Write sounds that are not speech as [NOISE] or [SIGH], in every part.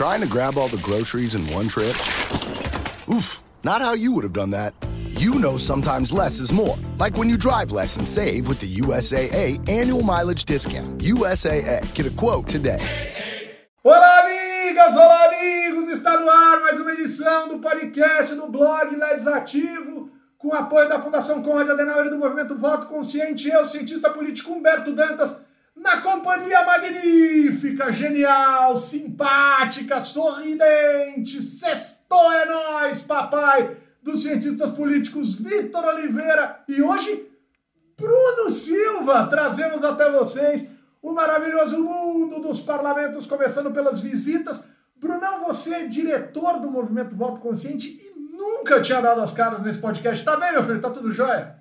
Trying to grab all the groceries in one trip? Oof, not how you would have done that. You know sometimes less is more. Like when you drive less and save with the USAA annual mileage discount. USAA. Get a quote today. Olá, amigas! Olá, amigos! Está no ar mais uma edição do podcast do blog Legislativo, com apoio da Fundação Conrad Adenauer e do Movimento Voto Consciente. Eu, cientista político Humberto Dantas, na companhia magnífica, genial, simpática, sorridente, sextou é nós, papai, dos cientistas políticos Vitor Oliveira e hoje Bruno Silva. Trazemos até vocês o maravilhoso mundo dos parlamentos, começando pelas visitas. Brunão, você é diretor do Movimento Voto Consciente e nunca tinha dado as caras nesse podcast. Tá bem, meu filho? Tá tudo jóia?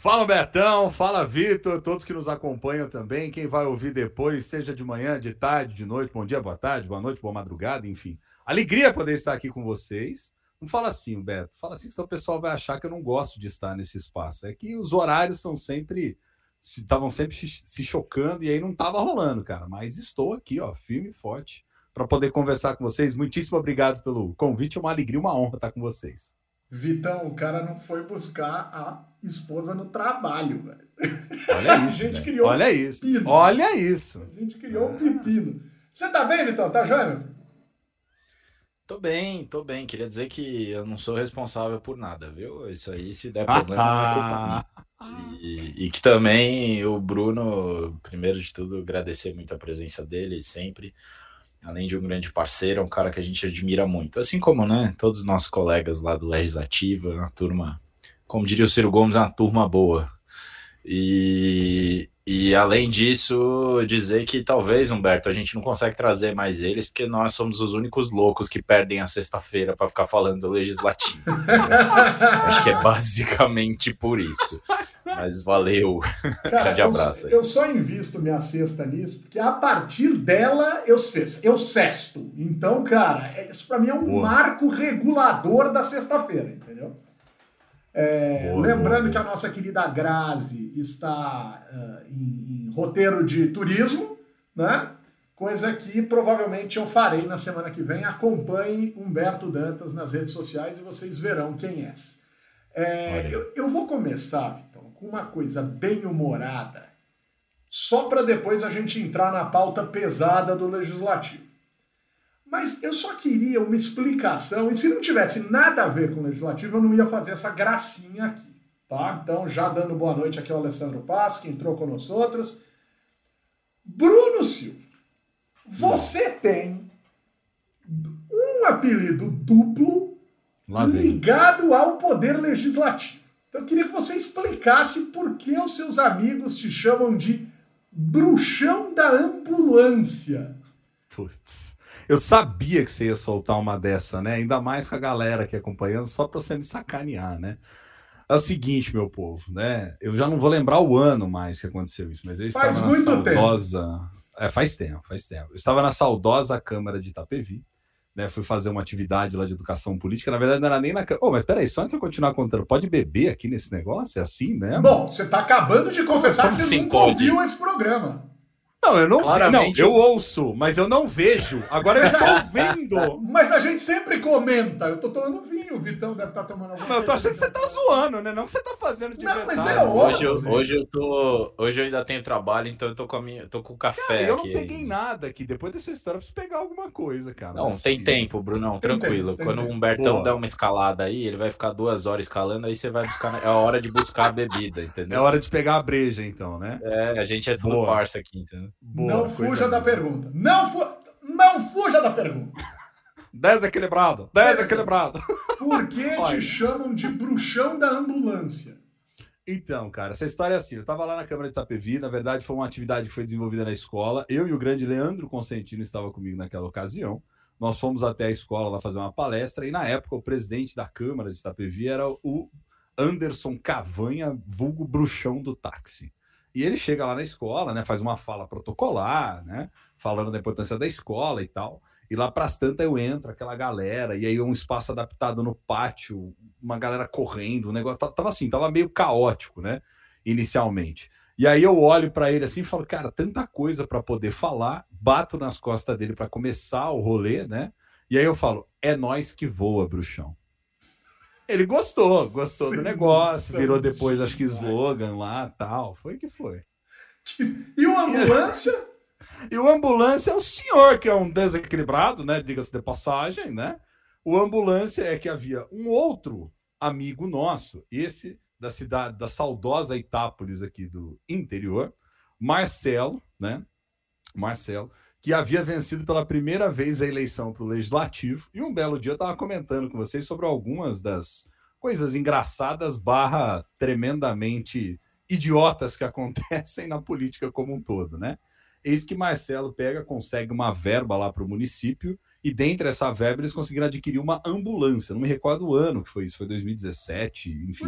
Fala Betão, fala Vitor, todos que nos acompanham também, quem vai ouvir depois, seja de manhã, de tarde, de noite, bom dia, boa tarde, boa noite, boa madrugada, enfim. Alegria poder estar aqui com vocês. Não fala assim, Beto, fala assim, senão o pessoal vai achar que eu não gosto de estar nesse espaço. É que os horários são sempre, estavam sempre se chocando e aí não estava rolando, cara. Mas estou aqui, ó, firme e forte, para poder conversar com vocês. Muitíssimo obrigado pelo convite, é uma alegria, uma honra estar com vocês. Vitão, o cara não foi buscar a esposa no trabalho, velho. Olha [LAUGHS] isso. a gente criou Olha um isso. Pepino. Olha isso. A gente criou um pepino. Você tá bem, Vitão? Tá joia, meu filho? Tô bem, tô bem. Queria dizer que eu não sou responsável por nada, viu? Isso aí, se der problema, não é culpa minha. E, e que também o Bruno, primeiro de tudo, agradecer muito a presença dele sempre além de um grande parceiro, é um cara que a gente admira muito. Assim como, né, todos os nossos colegas lá do Legislativo, uma turma, como diria o Ciro Gomes, uma turma boa. E, e além disso, dizer que talvez, Humberto, a gente não consegue trazer mais eles, porque nós somos os únicos loucos que perdem a sexta-feira para ficar falando do legislativo. Acho que é basicamente por isso. Mas valeu. Cara, [LAUGHS] Grande abraço. Eu, eu, só invisto minha cesta nisso, porque a partir dela eu sexto. Eu sexto. Então, cara, é, isso para mim é um boa. marco regulador da sexta-feira, entendeu? É, boa, lembrando boa. que a nossa querida Grazi está uh, em, em roteiro de turismo, né? Coisa que provavelmente eu farei na semana que vem. Acompanhe Humberto Dantas nas redes sociais e vocês verão quem é. é eu, eu, vou começar, com uma coisa bem humorada, só para depois a gente entrar na pauta pesada do legislativo. Mas eu só queria uma explicação, e se não tivesse nada a ver com o legislativo, eu não ia fazer essa gracinha aqui, tá? Então, já dando boa noite aqui ao Alessandro Passo, que entrou com nós outros. Bruno Silva, você não. tem um apelido duplo ligado ao poder legislativo. Então eu queria que você explicasse por que os seus amigos te chamam de bruxão da ambulância. Putz. Eu sabia que você ia soltar uma dessa, né? Ainda mais com a galera aqui acompanhando, só para você me sacanear, né? É o seguinte, meu povo, né? Eu já não vou lembrar o ano mais que aconteceu isso, mas eu faz estava muito na saudosa... tempo. É, faz tempo, faz tempo. Eu estava na saudosa Câmara de Itapevi, né, fui fazer uma atividade lá de educação política. Na verdade, não era nem na. Oh, mas peraí, só antes de eu continuar contando, pode beber aqui nesse negócio? É assim mesmo? Bom, você está acabando de confessar Como que você nunca ouviu esse programa. Não, eu não Claramente, Não, eu ouço, mas eu não vejo. Agora eu estou [LAUGHS] vendo. Mas a gente sempre comenta. Eu tô tomando vinho, o Vitão deve estar tá tomando alguma Não, eu tô achando que você tá zoando, né? Não que você tá fazendo de Não, verdade. mas é óbvio. Hoje, eu, hoje eu tô. Hoje eu ainda tenho trabalho, então eu tô com a minha. tô com o café cara, eu aqui. Eu não peguei nada aqui. Depois dessa história, eu preciso pegar alguma coisa, cara. Não, tem tempo, Brunão, tem tranquilo. Tempo, Quando o Humbertão Boa. der uma escalada aí, ele vai ficar duas horas escalando, aí você vai buscar. É a hora de buscar a bebida, entendeu? É hora de pegar a breja, então, né? É, a gente é tudo Boa. parça aqui, entendeu? Boa, não fuja da pergunta. Não, fu não fuja da pergunta. Desequilibrado. Desequilibrado. Por que [LAUGHS] te chamam de bruxão da ambulância? Então, cara, essa história é assim. Eu estava lá na Câmara de Itapevi, na verdade foi uma atividade que foi desenvolvida na escola. Eu e o grande Leandro Consentino estava comigo naquela ocasião. Nós fomos até a escola lá fazer uma palestra e na época o presidente da Câmara de Itapevi era o Anderson Cavanha, vulgo bruxão do táxi. E ele chega lá na escola, né, faz uma fala protocolar, né, falando da importância da escola e tal. E lá para as tantas eu entro, aquela galera, e aí um espaço adaptado no pátio, uma galera correndo, o negócio tava assim, tava meio caótico, né, inicialmente. E aí eu olho para ele assim e falo, cara, tanta coisa para poder falar, bato nas costas dele para começar o rolê, né? E aí eu falo, é nós que voa, bruxão. Ele gostou, gostou Sim, do negócio, virou depois, acho que slogan lá tal. Foi que foi. E o ambulância? [LAUGHS] E o ambulância é o senhor, que é um desequilibrado, né? Diga-se de passagem, né? O ambulância é que havia um outro amigo nosso, esse da cidade, da saudosa Itápolis aqui do interior, Marcelo, né? Marcelo, que havia vencido pela primeira vez a eleição para o legislativo. E um belo dia eu estava comentando com vocês sobre algumas das coisas engraçadas barra tremendamente idiotas que [LAUGHS] acontecem na política como um todo, né? Eis que Marcelo pega, consegue uma verba lá para o município e dentre essa verba eles conseguiram adquirir uma ambulância. Não me recordo o ano que foi isso, foi 2017, enfim.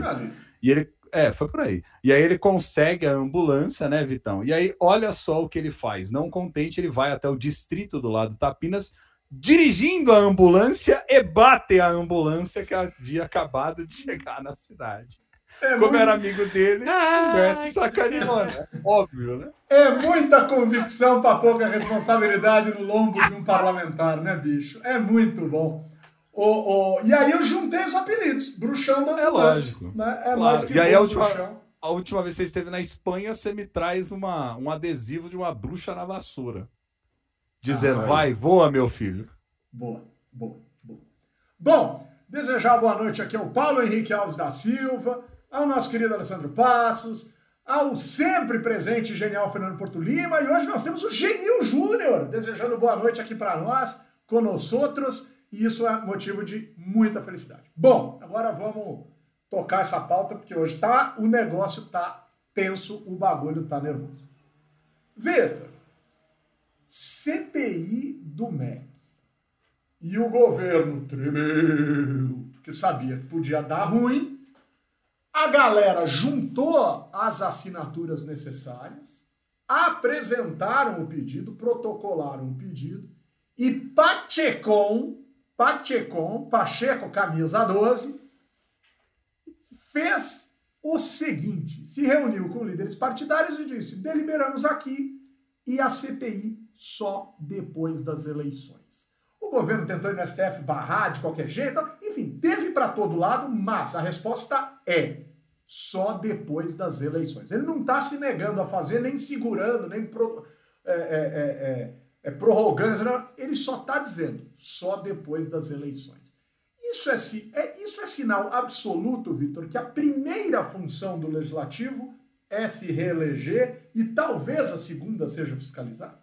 E ele é, foi por aí. E aí ele consegue a ambulância, né, Vitão? E aí olha só o que ele faz. Não contente, ele vai até o distrito do lado de Tapinas dirigindo a ambulância e bate a ambulância que havia acabado de chegar na cidade. É Como muito... era amigo dele, Humberto sacaneou, né? Óbvio, né? É muita convicção para pouca responsabilidade no lombo de um parlamentar, né, bicho? É muito bom. O, o... E aí eu juntei os apelidos. Bruxão da É lógico. Né? É claro. e aí a última, a última vez que você esteve na Espanha, você me traz uma, um adesivo de uma bruxa na vassoura. Dizendo, ah, vai, voa, meu filho. Boa, boa, boa. Bom, desejar boa noite aqui ao Paulo Henrique Alves da Silva, ao nosso querido Alessandro Passos, ao sempre presente genial Fernando Porto Lima, e hoje nós temos o Genil Júnior, desejando boa noite aqui para nós, conosco outros, e isso é motivo de muita felicidade. Bom, agora vamos tocar essa pauta, porque hoje tá, o negócio tá tenso, o bagulho tá nervoso. Vitor, CPI do MEC. E o governo tremeu, porque sabia que podia dar ruim, a galera juntou as assinaturas necessárias, apresentaram o pedido, protocolaram o pedido e Pachecon, Pachecon, Pacheco camisa 12, fez o seguinte: se reuniu com líderes partidários e disse: deliberamos aqui e a CPI só depois das eleições. O governo tentou ir no STF barrar de qualquer jeito, enfim, teve para todo lado, mas a resposta é só depois das eleições. Ele não está se negando a fazer, nem segurando, nem pro, é, é, é, é, prorrogando, ele só está dizendo só depois das eleições. Isso é, é, isso é sinal absoluto, Vitor, que a primeira função do legislativo é se reeleger e talvez a segunda seja fiscalizar?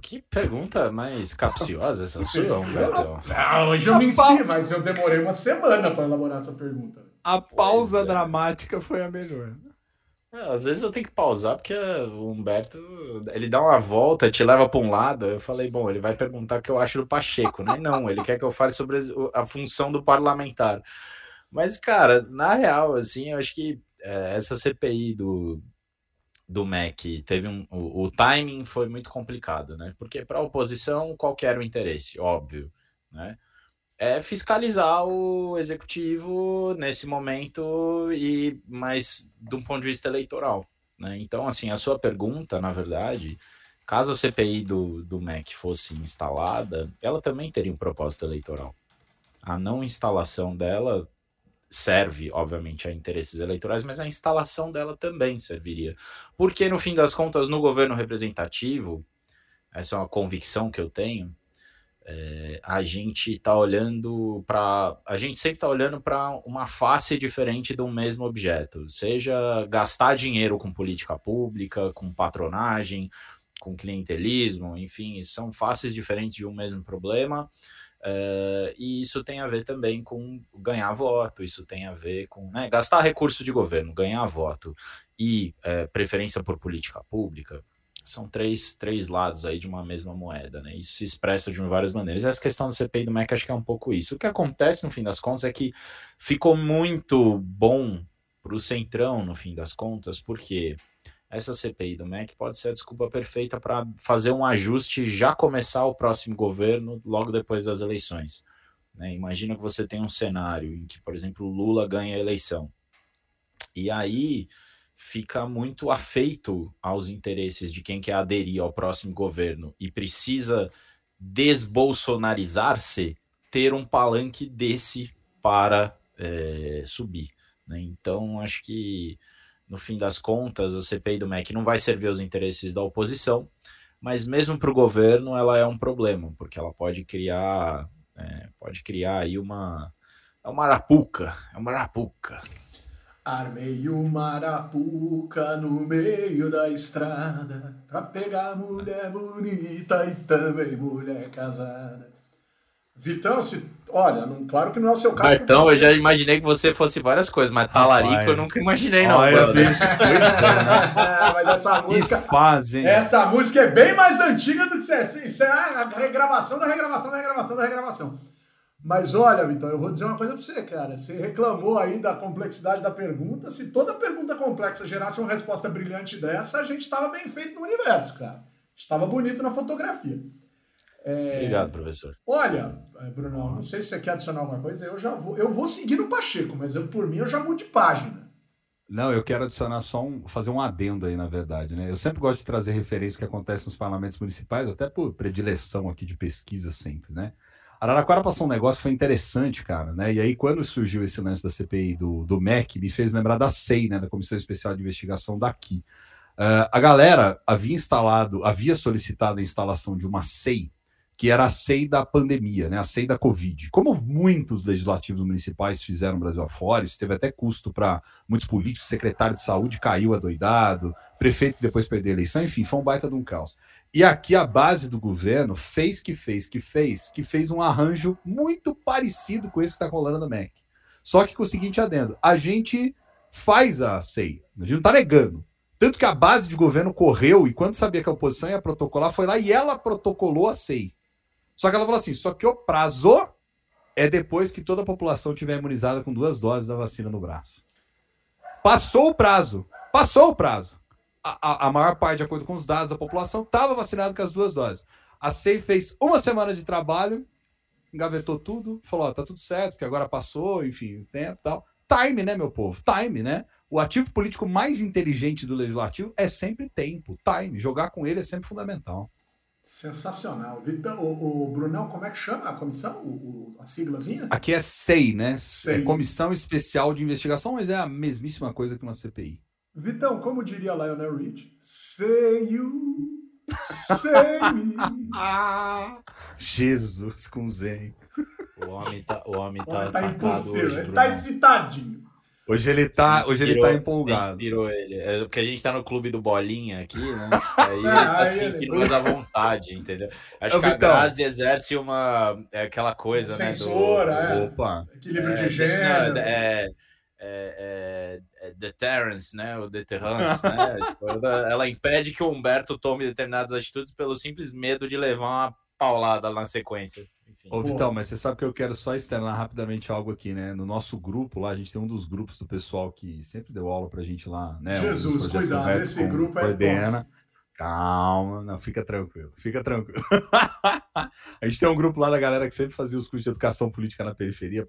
Que pergunta mais capciosa essa sua, [LAUGHS] Humberto? Não, hoje eu menti, mas eu demorei uma semana para elaborar essa pergunta. A pausa é. dramática foi a melhor. É, às vezes eu tenho que pausar porque o Humberto ele dá uma volta, te leva para um lado. Eu falei, bom, ele vai perguntar o que eu acho do Pacheco, né? Não, ele quer que eu fale sobre a função do parlamentar. Mas, cara, na real, assim, eu acho que é, essa CPI do, do MEC teve um. O, o timing foi muito complicado, né? Porque para a oposição, qual era o interesse? Óbvio, né? É fiscalizar o executivo nesse momento e mais de um ponto de vista eleitoral. Né? Então, assim, a sua pergunta, na verdade, caso a CPI do, do MEC fosse instalada, ela também teria um propósito eleitoral. A não instalação dela serve, obviamente, a interesses eleitorais, mas a instalação dela também serviria. Porque, no fim das contas, no governo representativo, essa é uma convicção que eu tenho, é, a gente está olhando para. A gente sempre está olhando para uma face diferente um mesmo objeto, seja gastar dinheiro com política pública, com patronagem, com clientelismo, enfim, são faces diferentes de um mesmo problema. Uh, e isso tem a ver também com ganhar voto, isso tem a ver com né, gastar recurso de governo, ganhar voto e uh, preferência por política pública. São três, três lados aí de uma mesma moeda, né? Isso se expressa de várias maneiras. Essa questão do CPI do MEC acho que é um pouco isso. O que acontece no fim das contas é que ficou muito bom para o Centrão, no fim das contas, porque essa CPI do MEC pode ser a desculpa perfeita para fazer um ajuste e já começar o próximo governo logo depois das eleições. Né? Imagina que você tem um cenário em que, por exemplo, Lula ganha a eleição E aí fica muito afeito aos interesses de quem quer aderir ao próximo governo e precisa desbolsonarizar-se, ter um palanque desse para é, subir. Né? Então, acho que no fim das contas, a CPI do MEC não vai servir aos interesses da oposição, mas mesmo para o governo ela é um problema, porque ela pode criar, é, pode criar aí uma, é uma arapuca, é uma arapuca. Armei uma arapuca no meio da estrada pra pegar mulher bonita e também mulher casada. Vitão, se, olha, não, claro que não é o seu caso. Então, você... eu já imaginei que você fosse várias coisas, mas talarico Rapaz. eu nunca imaginei, não. Olha, eu vejo [LAUGHS] mas essa música. Fazem. Essa música é bem mais antiga do que isso. É, isso é a regravação da regravação da regravação da regravação. Mas olha, Vitão, eu vou dizer uma coisa pra você, cara. Você reclamou aí da complexidade da pergunta. Se toda pergunta complexa gerasse uma resposta brilhante dessa, a gente estava bem feito no universo, cara. Estava bonito na fotografia. É... Obrigado, professor. Olha, é, Bruno, não sei se você quer adicionar alguma coisa, eu já vou, eu vou seguir no Pacheco, mas eu, por mim eu já mudo de página. Não, eu quero adicionar só um, fazer um adendo aí, na verdade, né? Eu sempre gosto de trazer referências que acontecem nos parlamentos municipais, até por predileção aqui de pesquisa sempre, né? Araraquara passou um negócio que foi interessante, cara, né? E aí, quando surgiu esse lance da CPI do, do MEC, me fez lembrar da SEI, né? Da Comissão Especial de Investigação daqui. Uh, a galera havia instalado, havia solicitado a instalação de uma SEI que era a SEI da pandemia, né, a SEI da Covid. Como muitos legislativos municipais fizeram no Brasil afora, isso teve até custo para muitos políticos, secretário de saúde caiu adoidado, prefeito depois perdeu a eleição, enfim, foi um baita de um caos. E aqui a base do governo fez que fez que fez, que fez um arranjo muito parecido com esse que está rolando no MEC. Só que com o seguinte adendo, a gente faz a SEI, a gente não está negando, tanto que a base de governo correu e quando sabia que a oposição ia protocolar, foi lá e ela protocolou a SEI. Só que ela falou assim: só que o prazo é depois que toda a população tiver imunizada com duas doses da vacina no braço. Passou o prazo. Passou o prazo. A, a, maior parte, de acordo com os dados da população, estava vacinada com as duas doses. A SEI fez uma semana de trabalho, engavetou tudo, falou: ó, tá tudo certo, que agora passou, enfim, o tempo e tal. Time, né, meu povo? Time, né? O ativo político mais inteligente do legislativo é sempre tempo. Time. Jogar com ele é sempre fundamental. Sensacional. Vitor, o, o, Brunão, como é que chama a comissão? O, o, a siglazinha? Aqui é SEI, né? SEI. É Comissão Especial de Investigação, mas é a mesmíssima coisa que uma CPI. Vitão, como diria Lionel Rich? Say you, say me. ah, [LAUGHS] Jesus com Zen. O homem tá, o homem tá, o homem tá hoje, Ele tá excitadinho. Hoje ele tá, hoje ele tá empolgado. Inspirou ele. É porque a gente tá no clube do Bolinha aqui, né? [LAUGHS] Aí ele tá sentindo mais à vontade, entendeu? Acho Eu que a Grazi exerce uma. É aquela coisa, Censura, né? Do, é. Opa. Equilíbrio é, de gênero. É, é, é, deterrence, né? O deterrence, né? [LAUGHS] Tipo, ela impede que o Humberto tome determinadas atitudes pelo simples medo de levar uma paulada na sequência. Enfim. Ô, Vitão, mas você sabe que eu quero só externar rapidamente algo aqui, né? No nosso grupo lá, a gente tem um dos grupos do pessoal que sempre deu aula pra gente lá, né? Jesus, um cuidado, esse grupo é coordena. Calma, não, fica tranquilo, fica tranquilo. [LAUGHS] a gente tem um grupo lá da galera que sempre fazia os cursos de educação política na periferia,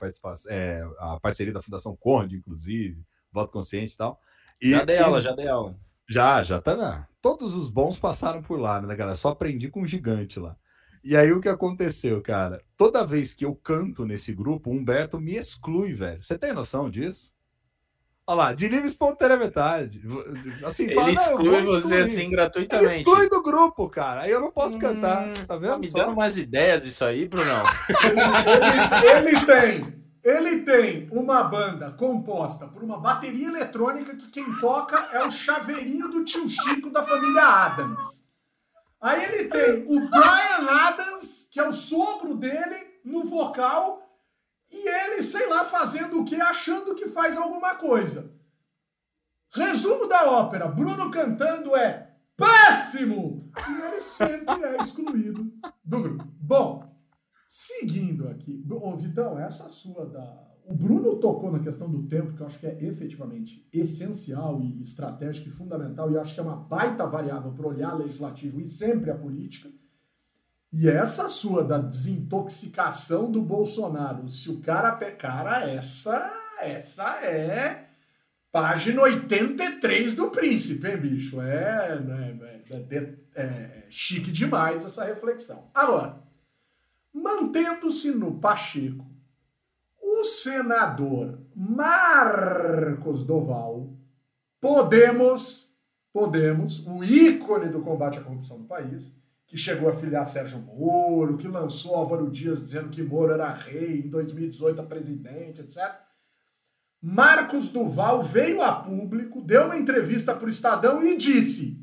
é, a parceria da Fundação Conde, inclusive, voto consciente e tal. E, já dei aula, já dei aula. Já, já tá. Né? Todos os bons passaram por lá, né, galera? Só aprendi com um gigante lá. E aí o que aconteceu, cara? Toda vez que eu canto nesse grupo, o Humberto me exclui, velho. Você tem noção disso? Olha lá, de livre espontânea metade. Assim, ele fala, exclui você assim gratuitamente. Ele exclui do grupo, cara. Aí eu não posso hum, cantar. Tá vendo? Tá me dando umas ideias isso aí, Brunão. ele, ele tem. Ele tem uma banda composta por uma bateria eletrônica que quem toca é o chaveirinho do tio Chico da família Adams. Aí ele tem o Brian Adams, que é o sogro dele, no vocal, e ele, sei lá, fazendo o quê? Achando que faz alguma coisa. Resumo da ópera: Bruno cantando é péssimo! E ele sempre é excluído do grupo. Bom, seguindo aqui. Ô, Vitão, essa sua da o Bruno tocou na questão do tempo, que eu acho que é efetivamente essencial e estratégico e fundamental, e acho que é uma baita variável para olhar legislativo e sempre a política. E essa sua da desintoxicação do Bolsonaro, se o cara. Cara, essa, essa é. Página 83 do Príncipe, hein, bicho? É, né, é, é, é, é chique demais essa reflexão. Agora, mantendo-se no Pacheco, o senador Marcos Doval, Podemos, Podemos, o ícone do combate à corrupção no país, que chegou a filiar Sérgio Moro, que lançou Álvaro Dias dizendo que Moro era rei, em 2018 a presidente, etc. Marcos Duval veio a público, deu uma entrevista para o Estadão e disse: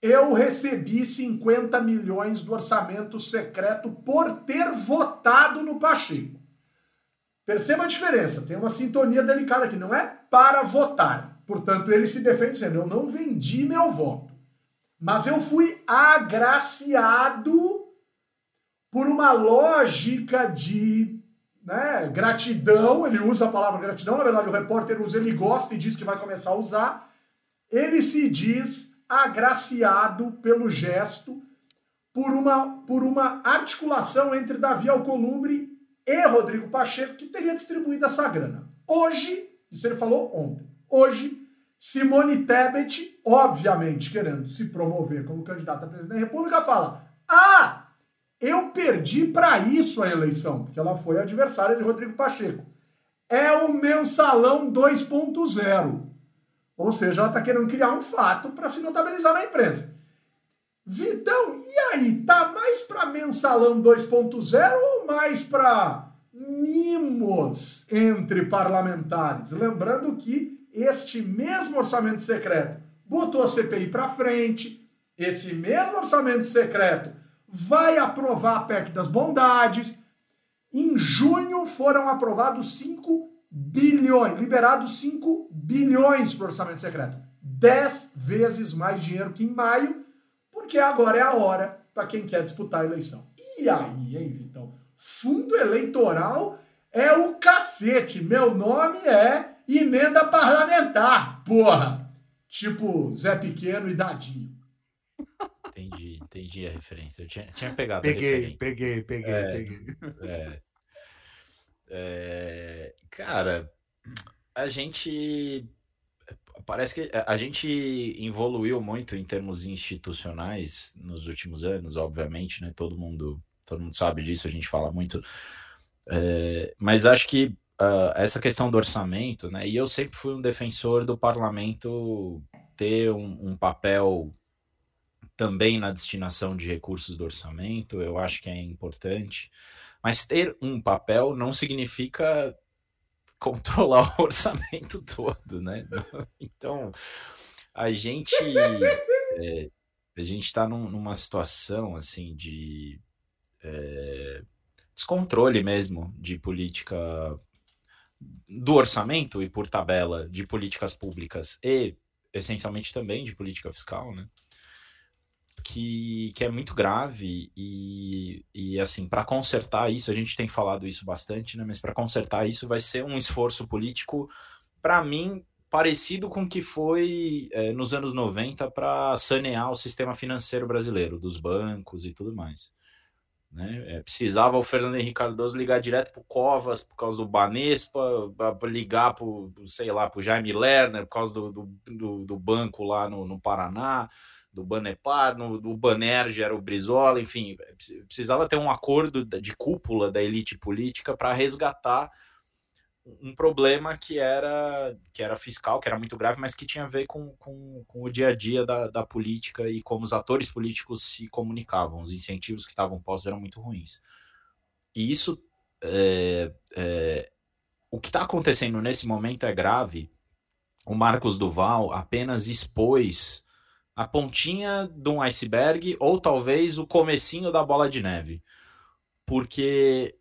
Eu recebi 50 milhões do orçamento secreto por ter votado no Pacheco. Perceba a diferença, tem uma sintonia delicada aqui, não é para votar. Portanto, ele se defende dizendo: Eu não vendi meu voto, mas eu fui agraciado por uma lógica de né, gratidão, ele usa a palavra gratidão, na verdade o repórter usa, ele gosta e diz que vai começar a usar, ele se diz agraciado pelo gesto por uma, por uma articulação entre Davi Alcolumbre e Rodrigo Pacheco, que teria distribuído essa grana. Hoje, isso ele falou ontem, hoje, Simone Tebet, obviamente querendo se promover como candidata a presidente da República, fala: Ah, eu perdi para isso a eleição, porque ela foi adversária de Rodrigo Pacheco. É o mensalão 2.0. Ou seja, ela está querendo criar um fato para se notabilizar na imprensa. Vitão, e aí? Tá mais para mensalão 2.0 ou mais para mimos entre parlamentares? Lembrando que este mesmo orçamento secreto botou a CPI para frente, esse mesmo orçamento secreto vai aprovar a PEC das bondades. Em junho foram aprovados 5 bilhões, liberados 5 bilhões para o orçamento secreto. 10 vezes mais dinheiro que em maio, porque agora é a hora para quem quer disputar a eleição. E aí, hein, Vitão? Fundo eleitoral é o cacete. Meu nome é emenda parlamentar, porra. Tipo Zé Pequeno e Dadinho. Entendi, entendi a referência. Eu tinha, tinha pegado peguei, peguei, peguei, é, peguei. É, é, cara, a gente parece que a gente evoluiu muito em termos institucionais nos últimos anos, obviamente, né? Todo mundo, todo mundo sabe disso, a gente fala muito. É, mas acho que uh, essa questão do orçamento, né? E eu sempre fui um defensor do parlamento ter um, um papel também na destinação de recursos do orçamento, eu acho que é importante. Mas ter um papel não significa [LAUGHS] controlar o orçamento [LAUGHS] todo, né? Então, a gente é, a gente está num, numa situação assim de é, descontrole mesmo de política do orçamento e por tabela de políticas públicas e essencialmente também de política fiscal, né? que, que é muito grave e, e assim, para consertar isso, a gente tem falado isso bastante, né? Mas para consertar isso vai ser um esforço político, para mim, parecido com o que foi é, nos anos 90 para sanear o sistema financeiro brasileiro, dos bancos e tudo mais. Né? É, precisava o Fernando Henrique Cardoso ligar direto para o Covas por causa do Banespa, para ligar para sei lá, para o Jaime Lerner por causa do, do, do, banco lá no, no Paraná do Banepar, no, do Banerj era o Brizola, enfim, precisava ter um acordo de cúpula da elite política para resgatar um problema que era que era fiscal, que era muito grave, mas que tinha a ver com, com, com o dia a dia da, da política e como os atores políticos se comunicavam, os incentivos que estavam postos eram muito ruins. E isso, é, é, o que está acontecendo nesse momento é grave. O Marcos Duval apenas expôs a pontinha de um iceberg ou talvez o comecinho da bola de neve. Porque,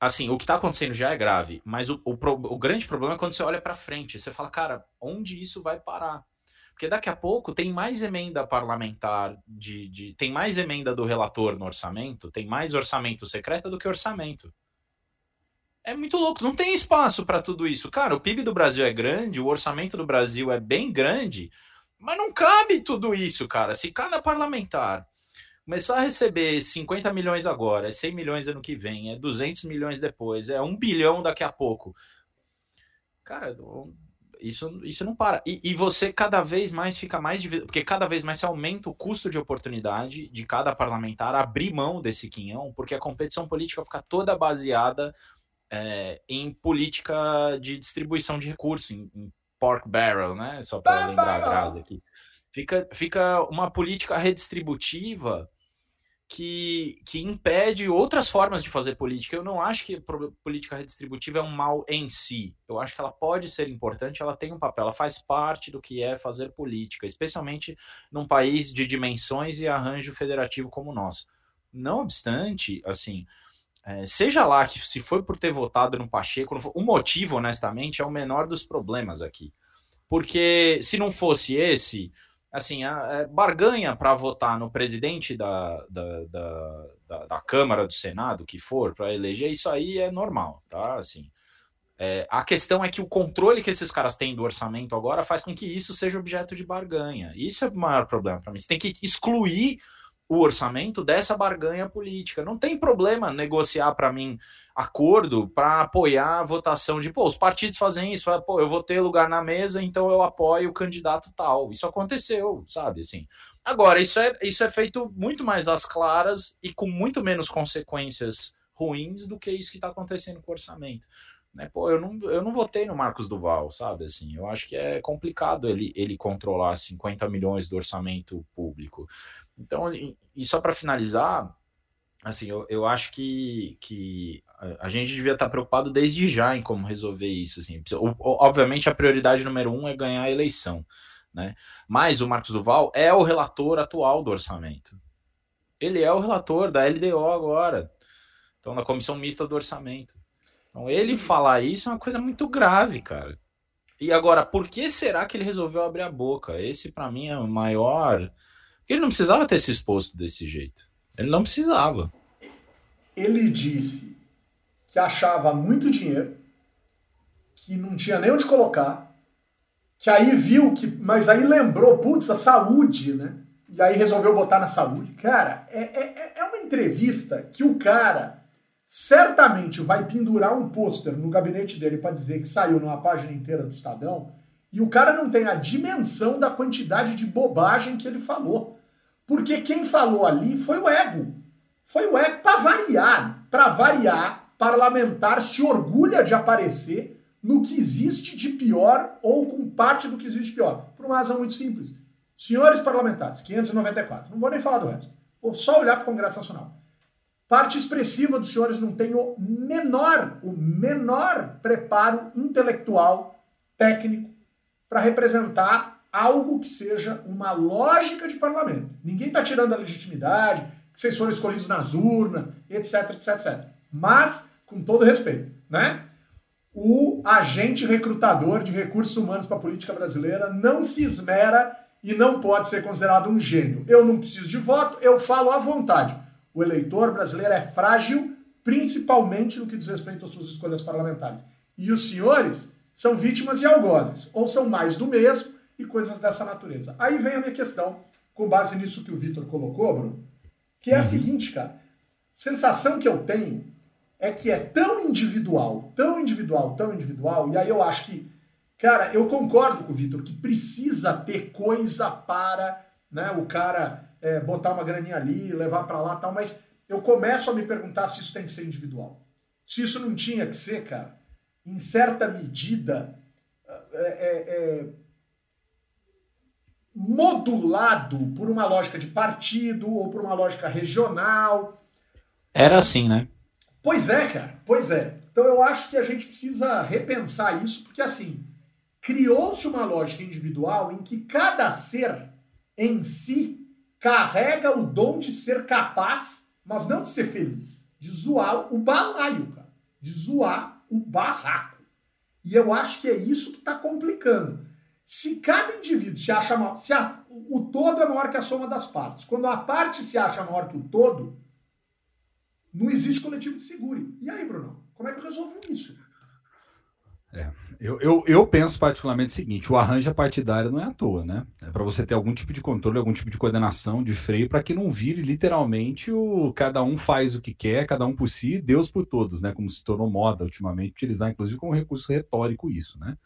assim, o que está acontecendo já é grave, mas o, o, o grande problema é quando você olha para frente. Você fala, cara, onde isso vai parar? Porque daqui a pouco tem mais emenda parlamentar, de, de, tem mais emenda do relator no orçamento, tem mais orçamento secreto do que orçamento. É muito louco, não tem espaço para tudo isso. Cara, o PIB do Brasil é grande, o orçamento do Brasil é bem grande, mas não cabe tudo isso, cara. Se cada parlamentar começar a receber 50 milhões agora, é 100 milhões ano que vem, é 200 milhões depois, é 1 bilhão daqui a pouco. Cara, isso, isso não para. E, e, você cada vez mais fica mais. Porque cada vez mais se aumenta o custo de oportunidade de cada parlamentar abrir mão desse quinhão, porque a competição política fica toda baseada é, em política de distribuição de recursos, em, em pork barrel, né? Só para lembrar a frase aqui. Fica, fica uma política redistributiva que, que impede outras formas de fazer política. Eu não acho que política redistributiva é um mal em si. Eu acho que ela pode ser importante, ela tem um papel, ela faz parte do que é fazer política, especialmente num país de dimensões e arranjo federativo como o nosso. Não obstante, assim, é, seja lá que se foi por ter votado no Pacheco, o motivo, honestamente, é o menor dos problemas aqui. Porque se não fosse esse, assim, a, a é, barganha para votar no presidente da, da, da, da, da Câmara, do Senado, que for, para eleger, isso aí é normal, tá? Assim, é, a questão é que o controle que esses caras têm do orçamento agora faz com que isso seja objeto de barganha. Isso é o maior problema para mim. Você tem que excluir o orçamento dessa barganha política. Não tem problema negociar para mim acordo para apoiar a votação de, pô, os partidos fazem isso, pô, eu vou ter lugar na mesa, então eu apoio o candidato tal. Isso aconteceu, sabe, assim. Agora, isso é, isso é feito muito mais às claras e com muito menos consequências ruins do que isso que está acontecendo com o orçamento. Né? Pô, eu não, eu não votei no Marcos Duval, sabe? Assim, eu acho que é complicado ele, ele controlar 50 milhões do orçamento público. Então, e só para finalizar, assim, eu, eu acho que, que a gente devia estar preocupado desde já em como resolver isso. Assim. Obviamente, a prioridade número um é ganhar a eleição, né? Mas o Marcos Duval é o relator atual do orçamento. Ele é o relator da LDO agora, então na comissão mista do orçamento. Então ele falar isso é uma coisa muito grave, cara. E agora, por que será que ele resolveu abrir a boca? Esse para mim é o maior ele não precisava ter se exposto desse jeito. Ele não precisava. Ele disse que achava muito dinheiro, que não tinha nem onde colocar, que aí viu que. Mas aí lembrou, putz, a saúde, né? E aí resolveu botar na saúde. Cara, é, é, é uma entrevista que o cara certamente vai pendurar um pôster no gabinete dele para dizer que saiu numa página inteira do Estadão e o cara não tem a dimensão da quantidade de bobagem que ele falou. Porque quem falou ali foi o ego. Foi o ego para variar. Para variar, parlamentar se orgulha de aparecer no que existe de pior ou com parte do que existe de pior. Por uma razão muito simples. Senhores parlamentares, 594, não vou nem falar do resto. Vou só olhar para o Congresso Nacional. Parte expressiva dos senhores não tem o menor, o menor preparo intelectual, técnico, para representar algo que seja uma lógica de parlamento. Ninguém está tirando a legitimidade, que vocês foram escolhidos nas urnas, etc, etc, etc. Mas, com todo respeito, né? O agente recrutador de recursos humanos para a política brasileira não se esmera e não pode ser considerado um gênio. Eu não preciso de voto, eu falo à vontade. O eleitor brasileiro é frágil, principalmente no que diz respeito às suas escolhas parlamentares. E os senhores são vítimas e algozes, ou são mais do mesmo, e coisas dessa natureza. Aí vem a minha questão, com base nisso que o Vitor colocou, Bruno, que é a uhum. seguinte, cara. Sensação que eu tenho é que é tão individual, tão individual, tão individual, e aí eu acho que, cara, eu concordo com o Vitor que precisa ter coisa para né, o cara é, botar uma graninha ali, levar para lá tal, mas eu começo a me perguntar se isso tem que ser individual. Se isso não tinha que ser, cara, em certa medida, é, é, é modulado por uma lógica de partido ou por uma lógica regional. Era assim, né? Pois é, cara, pois é. Então eu acho que a gente precisa repensar isso, porque assim, criou-se uma lógica individual em que cada ser em si carrega o dom de ser capaz, mas não de ser feliz, de zoar o balaio, cara, de zoar o barraco. E eu acho que é isso que está complicando. Se cada indivíduo se acha maior, se a, o todo é maior que a soma das partes, quando a parte se acha maior que o todo, não existe coletivo de seguro. E aí, Bruno, como é que eu resolvo isso? É, eu, eu, eu, penso particularmente o seguinte: o arranjo partidário não é à toa, né? É para você ter algum tipo de controle, algum tipo de coordenação, de freio, para que não vire literalmente o cada um faz o que quer, cada um por si, Deus por todos, né? Como se tornou moda ultimamente, utilizar inclusive como recurso retórico isso, né?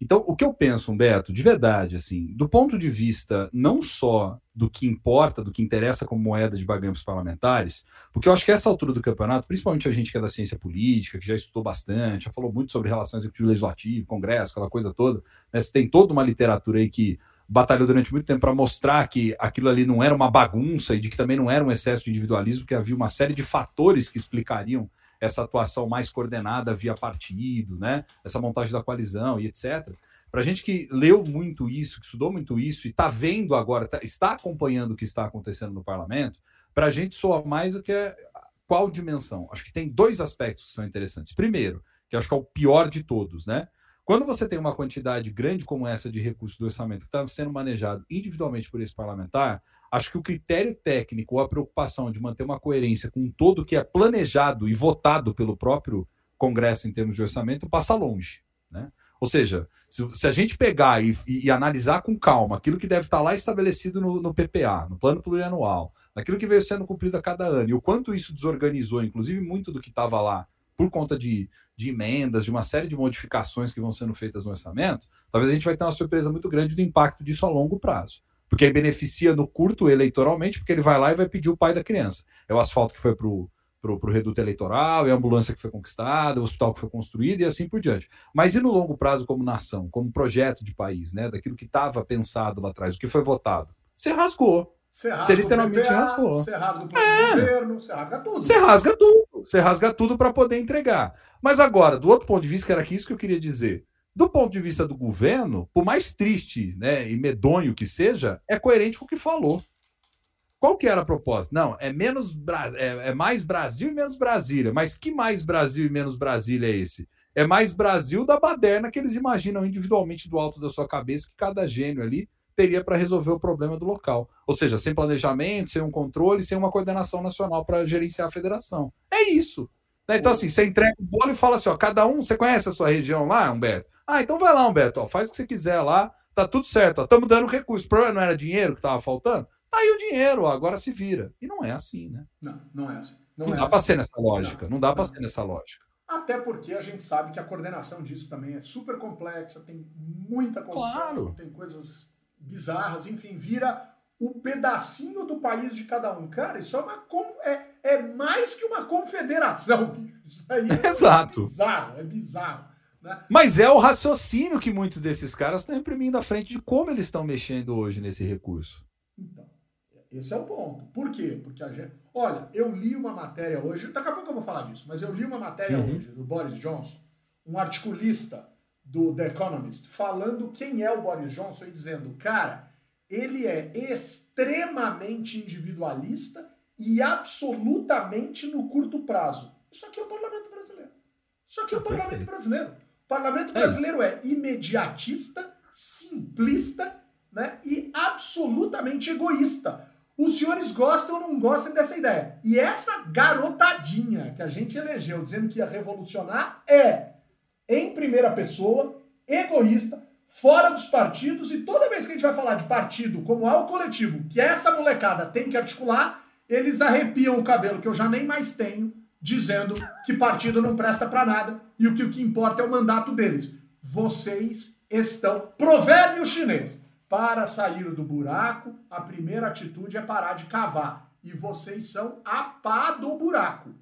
Então, o que eu penso, Humberto, de verdade, assim, do ponto de vista não só do que importa, do que interessa como moeda de barganha para os parlamentares, porque eu acho que essa altura do campeonato, principalmente a gente que é da ciência política, que já estudou bastante, já falou muito sobre relações executivo-legislativo, congresso, aquela coisa toda, né, você tem toda uma literatura aí que batalhou durante muito tempo para mostrar que aquilo ali não era uma bagunça e de que também não era um excesso de individualismo, que havia uma série de fatores que explicariam essa atuação mais coordenada via partido, né? essa montagem da coalizão e etc. Para a gente que leu muito isso, que estudou muito isso e está vendo agora, tá, está acompanhando o que está acontecendo no parlamento, para a gente soa mais do que é, qual dimensão. Acho que tem dois aspectos que são interessantes. Primeiro, que acho que é o pior de todos, né? Quando você tem uma quantidade grande como essa de recursos do orçamento que está sendo manejado individualmente por esse parlamentar, acho que o critério técnico ou a preocupação de manter uma coerência com todo que é planejado e votado pelo próprio Congresso em termos de orçamento passa longe. Né? Ou seja, se, se a gente pegar e, e, e, analisar com calma aquilo que deve estar lá estabelecido no, no PPA, no plano plurianual, aquilo que veio sendo cumprido a cada ano, e o quanto isso desorganizou, inclusive muito do que estava lá por conta de, de emendas, de uma série de modificações que vão sendo feitas no orçamento, talvez a gente vai ter uma surpresa muito grande do impacto disso a longo prazo. Porque aí beneficia no curto eleitoralmente, porque ele vai lá e vai pedir o pai da criança. É o asfalto que foi para o pro, pro reduto eleitoral, é a ambulância que foi conquistada, é o hospital que foi construído e assim por diante. Mas e no longo prazo como nação, como projeto de país, né, daquilo que estava pensado lá atrás, o que foi votado? Você rasgou. Você, rasga você literalmente PPA, rasgou. Você rasga o é. governo, você rasga tudo. Você rasga tudo. Você rasga tudo para poder entregar. Mas agora, do outro ponto de vista, que era isso que eu queria dizer. Do ponto de vista do governo, por mais triste né, e medonho que seja, é coerente com o que falou. Qual que era a proposta? Não, é menos é, é mais Brasil e menos Brasília. Mas que mais Brasil e menos Brasília é esse? É mais Brasil da baderna que eles imaginam individualmente do alto da sua cabeça que cada gênio ali teria para resolver o problema do local. Ou seja, sem planejamento, sem um controle, sem uma coordenação nacional para gerenciar a federação. É isso. Né? Então, assim, você entrega o bolo e fala assim: ó, cada um, você conhece a sua região lá, Humberto? Ah, então vai lá, Humberto, ó, faz o que você quiser lá, tá tudo certo, estamos dando recurso. O problema não era dinheiro que estava faltando? Tá aí o dinheiro, ó, agora se vira. E não é assim, né? Não, não é assim. Não, não é dá assim. para ser nessa lógica, não, não dá para ser nessa lógica. Até porque a gente sabe que a coordenação disso também é super complexa, tem muita condição, claro. tem coisas bizarras, enfim, vira o pedacinho do país de cada um. Cara, isso é uma é, é mais que uma confederação, bicho. [LAUGHS] Isso aí é Exato. bizarro, é bizarro. Né? Mas é o raciocínio que muitos desses caras estão imprimindo à frente de como eles estão mexendo hoje nesse recurso. Então, esse é o ponto. Por quê? Porque a gente. Olha, eu li uma matéria hoje, daqui a pouco eu vou falar disso, mas eu li uma matéria uhum. hoje do Boris Johnson, um articulista do The Economist, falando quem é o Boris Johnson e dizendo, cara, ele é extremamente individualista e absolutamente no curto prazo. Isso aqui é o parlamento brasileiro. Isso aqui é o parlamento brasileiro. O parlamento é brasileiro é imediatista, simplista né, e absolutamente egoísta. Os senhores gostam ou não gostam dessa ideia. E essa garotadinha que a gente elegeu dizendo que ia revolucionar é em primeira pessoa, egoísta, fora dos partidos, e toda vez que a gente vai falar de partido como algo coletivo, que essa molecada tem que articular, eles arrepiam o cabelo, que eu já nem mais tenho, dizendo que partido não presta para nada e o que, o que importa é o mandato deles. Vocês estão. Provérbio chinês. Para sair do buraco, a primeira atitude é parar de cavar. E vocês são a pá do buraco.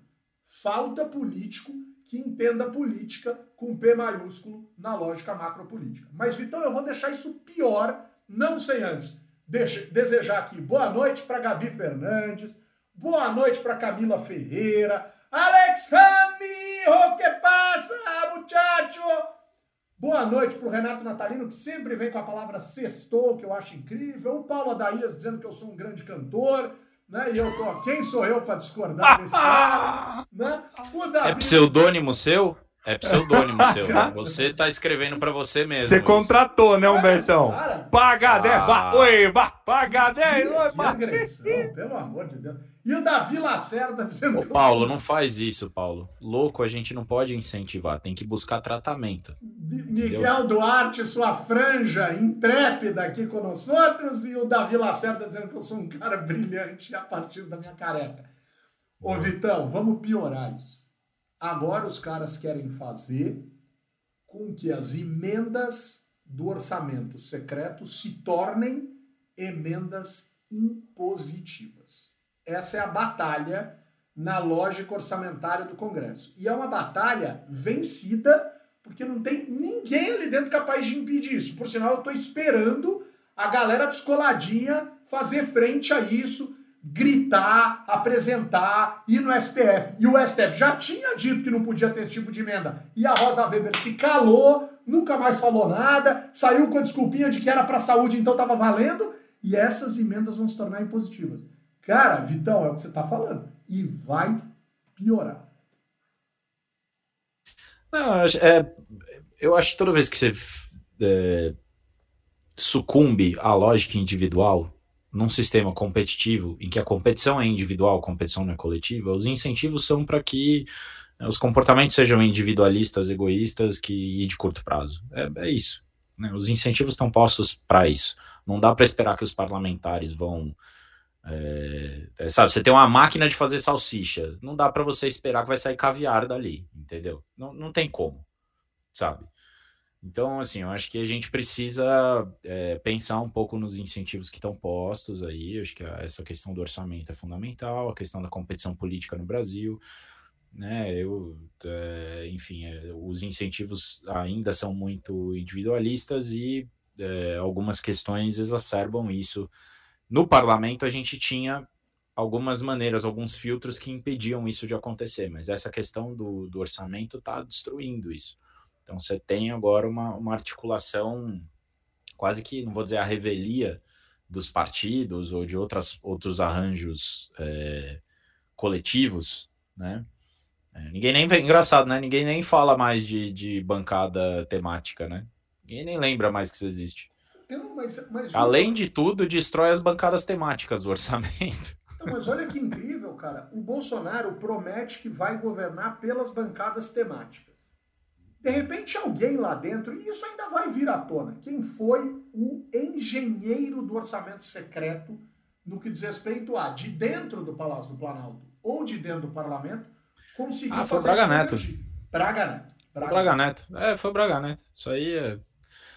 Falta político que entenda política com P maiúsculo na lógica macropolítica. Mas, Vitão, eu vou deixar isso pior, não sei antes. Deixa, desejar aqui boa noite para Gabi Fernandes, boa noite para Camila Ferreira, Alex Rami, que passa, muchacho? Boa noite para o Renato Natalino, que sempre vem com a palavra sextou, que eu acho incrível. O Paulo Adaías dizendo que eu sou um grande cantor. Né? E eu tô, quem sou eu para discordar [LAUGHS] desse cara? Né? Davi... É pseudônimo seu? É pseudoônimo [LAUGHS] seu. Você tá escrevendo para você mesmo. Você contratou, né, Humbertão? Paga 10, ah. oi, paga 10, oi, pelo amor de Deus. E o Davi Lacerda dizendo Ô, Paulo, não faz isso, Paulo. Louco a gente não pode incentivar, tem que buscar tratamento. Miguel entendeu? Duarte, sua franja intrépida aqui com nós outros, e o Davi Lacerda dizendo que eu sou um cara brilhante a partir da minha careca. Ô, Vitão, vamos piorar isso. Agora os caras querem fazer com que as emendas do orçamento secreto se tornem emendas impositivas. Essa é a batalha na lógica orçamentária do Congresso. E é uma batalha vencida, porque não tem ninguém ali dentro capaz de impedir isso. Por sinal, eu estou esperando a galera descoladinha fazer frente a isso, gritar, apresentar, ir no STF. E o STF já tinha dito que não podia ter esse tipo de emenda. E a Rosa Weber se calou, nunca mais falou nada, saiu com a desculpinha de que era para saúde, então estava valendo. E essas emendas vão se tornar impositivas. Cara, Vitão, é o que você está falando. E vai piorar. Não, é, eu acho que toda vez que você é, sucumbe à lógica individual num sistema competitivo, em que a competição é individual, a competição não é coletiva, os incentivos são para que né, os comportamentos sejam individualistas, egoístas que, e de curto prazo. É, é isso. Né? Os incentivos estão postos para isso. Não dá para esperar que os parlamentares vão é, sabe, você tem uma máquina de fazer salsicha, não dá para você esperar que vai sair caviar dali, entendeu? Não, não tem como, sabe? Então, assim, eu acho que a gente precisa é, pensar um pouco nos incentivos que estão postos aí. Eu acho que essa questão do orçamento é fundamental, a questão da competição política no Brasil, né? Eu, é, enfim, é, os incentivos ainda são muito individualistas e é, algumas questões exacerbam isso no parlamento a gente tinha algumas maneiras, alguns filtros que impediam isso de acontecer, mas essa questão do, do orçamento está destruindo isso. Então você tem agora uma, uma articulação quase que, não vou dizer a revelia dos partidos ou de outras, outros arranjos é, coletivos, né? É, ninguém nem engraçado, né? Ninguém nem fala mais de, de bancada temática, né? Ninguém nem lembra mais que isso existe. Então, mas, mas, Além de tudo, destrói as bancadas temáticas do orçamento. [LAUGHS] Então, mas olha que incrível, cara. O Bolsonaro promete que vai governar pelas bancadas temáticas. De repente, alguém lá dentro, e isso ainda vai vir à tona, quem foi o engenheiro do orçamento secreto no que diz respeito a, de dentro do Palácio do Planalto ou de dentro do parlamento, conseguir ah, foi fazer Braga Neto. Braga Neto. Braga, Braga Neto. É, foi Braga Neto. Isso aí é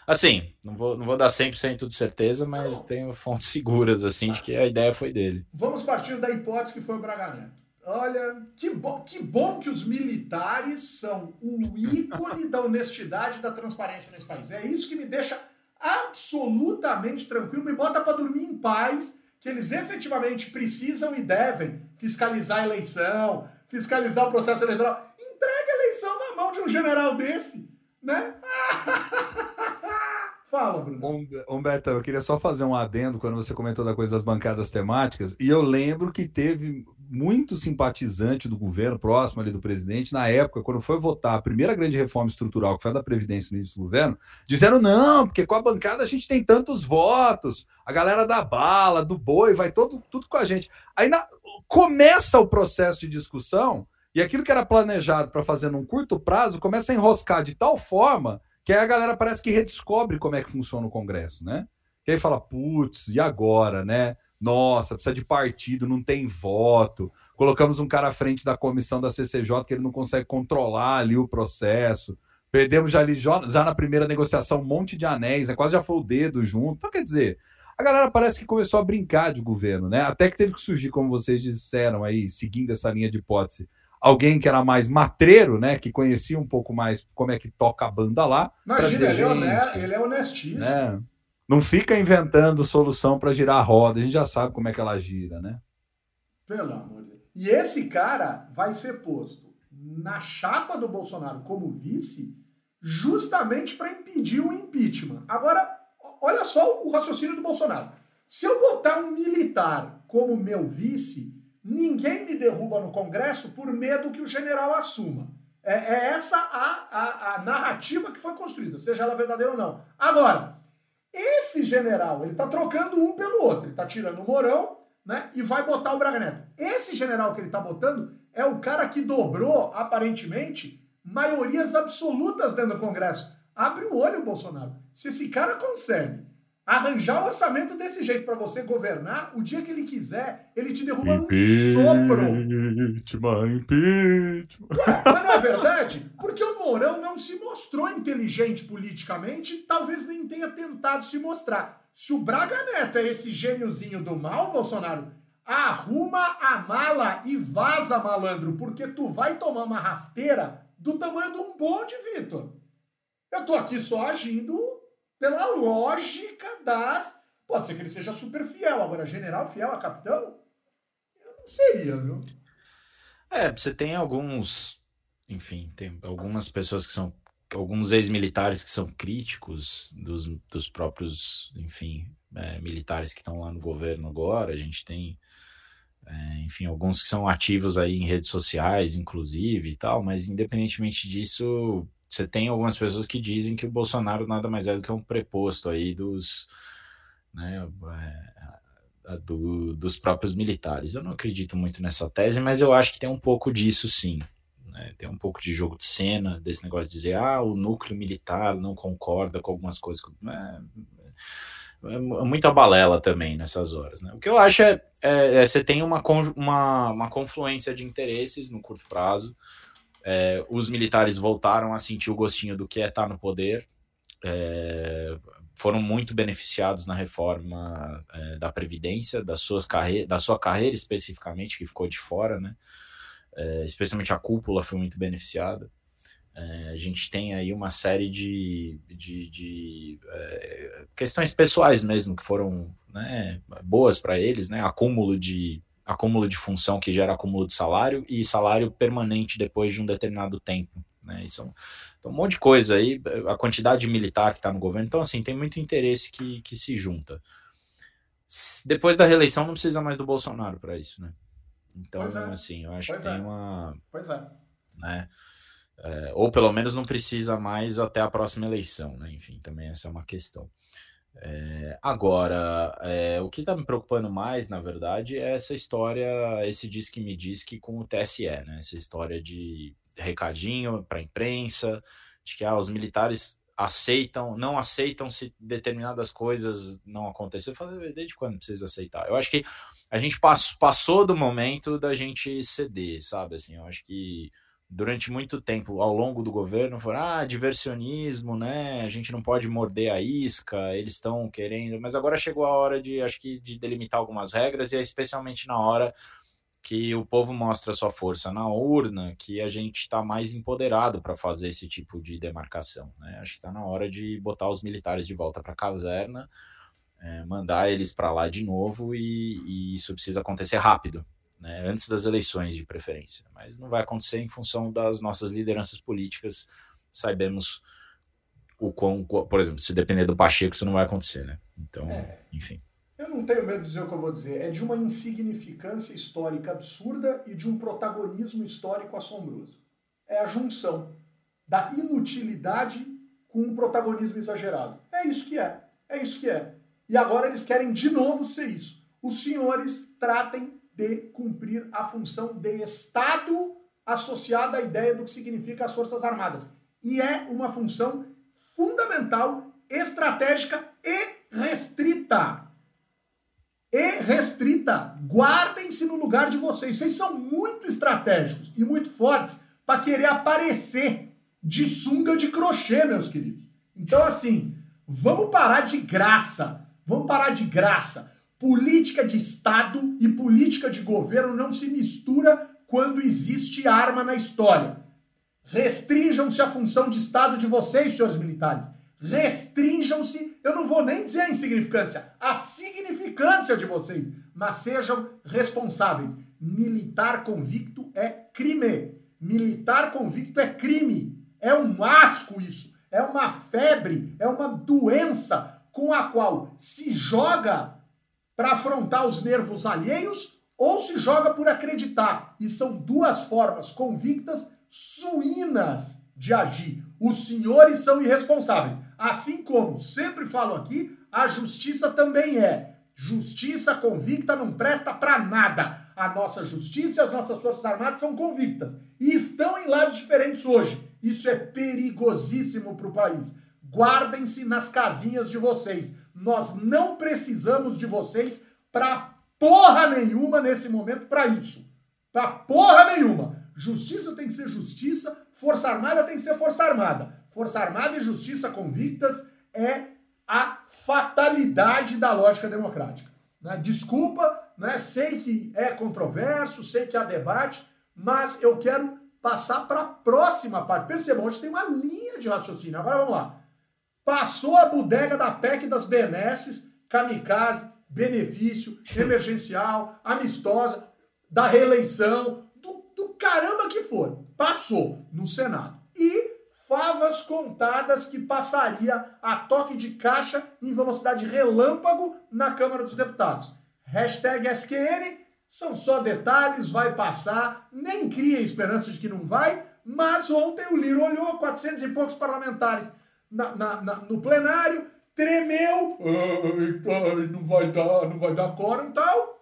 Assim, não vou, não vou dar 100% de certeza, mas tenho fontes [LAUGHS] seguras, assim, de que a ideia foi dele. Vamos partir da hipótese que foi o Braga Neto. Olha, que, bo que bom que os militares são o ícone da honestidade e da transparência nesse país. É isso que me deixa absolutamente tranquilo, me bota para dormir em paz, que eles efetivamente precisam e devem fiscalizar a eleição, fiscalizar o processo eleitoral. Entrega a eleição na mão de um general desse, né? [LAUGHS] Fala, Bruno. Humberto, eu queria só fazer um adendo quando você comentou da coisa das bancadas temáticas. E eu lembro que teve muito simpatizante do governo, próximo ali do presidente, na época, quando foi votar a primeira grande reforma estrutural, que foi a da Previdência no início do governo, dizendo não, porque com a bancada a gente tem tantos votos, a galera da bala, do boi, vai todo, tudo com a gente. Aí na, começa o processo de discussão e aquilo que era planejado para fazer num curto prazo começa a enroscar de tal forma que aí a galera parece que redescobre como é que funciona o Congresso, né? Que aí fala, putz, e agora, né? Nossa, precisa de partido, não tem voto. Colocamos um cara à frente da comissão da CCJ que ele não consegue controlar ali o processo. Perdemos já ali, já na primeira negociação, um monte de anéis, né? quase já foi o dedo junto. Então, quer dizer, a galera parece que começou a brincar de governo, né? Até que teve que surgir, como vocês disseram aí, seguindo essa linha de hipótese, alguém que era mais matreiro, né? Que conhecia um pouco mais como é que toca a banda lá. Imagina, ele, é honesto, ele é honestíssimo. Né? Não fica inventando solução para girar a roda, a gente já sabe como é que ela gira, né? Pelo amor de Deus. E esse cara vai ser posto na chapa do Bolsonaro como vice, justamente para impedir o impeachment. Agora, olha só o raciocínio do Bolsonaro. Se eu botar um militar como meu vice, Ninguém me derruba no Congresso por medo que o general assuma. É, é essa a, a, a, narrativa que foi construída, seja ela verdadeira ou não. Agora, esse general, ele está trocando um pelo outro. Ele está tirando o Mourão né, e vai botar o Braga Neto. Esse general que ele está botando é o cara que dobrou, aparentemente, maiorias absolutas dentro do Congresso. Abre o olho, Bolsonaro. Se esse cara consegue arranjar o orçamento desse jeito para você governar, o dia que ele quiser, ele te derruba num sopro. Impeachment, impeachment. Ué, mas não é verdade? Porque o Mourão não se mostrou inteligente politicamente, talvez nem tenha tentado se mostrar. Se o Braga Neto é esse gêniozinho do mal, Bolsonaro, arruma a mala e vaza, malandro, porque tu vai tomar uma rasteira do tamanho de um bonde, Vitor. Eu tô aqui só agindo pela lógica das. Pode ser que ele seja super fiel, agora general fiel a capitão? Eu não seria, viu? É, você tem alguns. Enfim, tem algumas pessoas que são. Alguns ex-militares que são críticos dos, dos próprios, enfim, é, militares que estão lá no governo agora. A gente tem, é, enfim, alguns que são ativos aí em redes sociais, inclusive e tal, mas independentemente disso, você tem algumas pessoas que dizem que o Bolsonaro nada mais é do que um preposto aí dos, né, é, do, dos próprios militares. Eu não acredito muito nessa tese, mas eu acho que tem um pouco disso sim. Né? Tem um pouco de jogo de cena, desse negócio de dizer, ah, o núcleo militar não concorda com algumas coisas. É, é, é muita balela também nessas horas. Né? O que eu acho é, é, é você tem uma, uma, uma confluência de interesses no curto prazo. É, os militares voltaram a sentir o gostinho do que é estar no poder, é, foram muito beneficiados na reforma é, da Previdência, das suas da sua carreira especificamente, que ficou de fora, né? É, especialmente a cúpula foi muito beneficiada. É, a gente tem aí uma série de, de, de é, questões pessoais mesmo que foram né, boas para eles, né? Acúmulo de acúmulo de função que gera acúmulo de salário e salário permanente depois de um determinado tempo. Né? Isso, é então, um monte de coisa aí, a quantidade militar que está no governo. Então, assim, tem muito interesse que, que se junta. Depois da reeleição, não precisa mais do Bolsonaro para isso, né? Então, é. assim, eu acho pois que é. tem uma. Pois é. Né? É, ou pelo menos não precisa mais até a próxima eleição, né? Enfim, também essa é uma questão. É, agora, é, o que está me preocupando mais, na verdade, é essa história, esse diz que me diz que com o TSE, né? Essa história de recadinho para a imprensa, de que ah, os militares aceitam, não aceitam se determinadas coisas não acontecerem. Eu falei, desde quando precisa aceitar? Eu acho que a gente passou do momento da gente ceder, sabe? Assim, eu acho que durante muito tempo, ao longo do governo, foram, ah, diversionismo, né? A gente não pode morder a isca, eles estão querendo. Mas agora chegou a hora de, acho que, de delimitar algumas regras, e é especialmente na hora que o povo mostra sua força na urna, que a gente está mais empoderado para fazer esse tipo de demarcação. Né? Acho que está na hora de botar os militares de volta para a caserna, é, mandar eles para lá de novo, e, e isso precisa acontecer rápido, né, antes das eleições de preferência. Mas não vai acontecer em função das nossas lideranças políticas. Sabemos o quão, por exemplo, se depender do Pacheco, isso não vai acontecer, né? Então, é, enfim. Eu não tenho medo de dizer o que eu vou dizer. É de uma insignificância histórica absurda e de um protagonismo histórico assombroso. É a junção da inutilidade com um protagonismo exagerado. É isso que é. É isso que é. E agora eles querem de novo ser isso. Os senhores tratem de cumprir a função de Estado associada à ideia do que significa as Forças Armadas. E é uma função fundamental, estratégica e restrita. E restrita. Guardem-se no lugar de vocês. Vocês são muito estratégicos e muito fortes para querer aparecer de sunga de crochê, meus queridos. Então, assim, vamos parar de graça. Vamos parar de graça. Política de Estado e política de governo não se mistura quando existe arma na história. Restringam-se a função de Estado de vocês, senhores militares. Restringam-se, eu não vou nem dizer a insignificância, a significância de vocês, mas sejam responsáveis. Militar convicto é crime. Militar convicto é crime. É um asco isso. É uma febre, é uma doença com a qual se joga para afrontar os nervos alheios ou se joga por acreditar. E são duas formas convictas suínas de agir. Os senhores são irresponsáveis. Assim como sempre falo aqui, a justiça também é. Justiça convicta não presta para nada. A nossa justiça e as nossas Forças Armadas são convictas. E estão em lados diferentes hoje. Isso é perigosíssimo para o país. Guardem-se nas casinhas de vocês Nós não precisamos de vocês para porra nenhuma nesse momento para isso. Para porra nenhuma. Justiça tem que ser justiça, Força Armada tem que ser Força Armada. Força Armada e justiça convictas é a fatalidade da lógica democrática. Né? Desculpa, né? sei que é controverso, sei que há debate, mas eu quero passar para a próxima parte. Percebam, hoje tem uma linha de raciocínio. Agora vamos lá. Passou a bodega da PEC das benesses, kamikaze, benefício, emergencial, amistosa, da reeleição, do, do caramba que for. Passou no Senado. E favas contadas que passaria a toque de caixa em velocidade relâmpago na Câmara dos Deputados. Hashtag SQN, são só detalhes, vai passar, nem cria esperança de que não vai, mas ontem o Liro olhou 400 e poucos parlamentares na, na, na, no plenário, tremeu, ai, ai, não vai dar, não vai dar quórum e tal,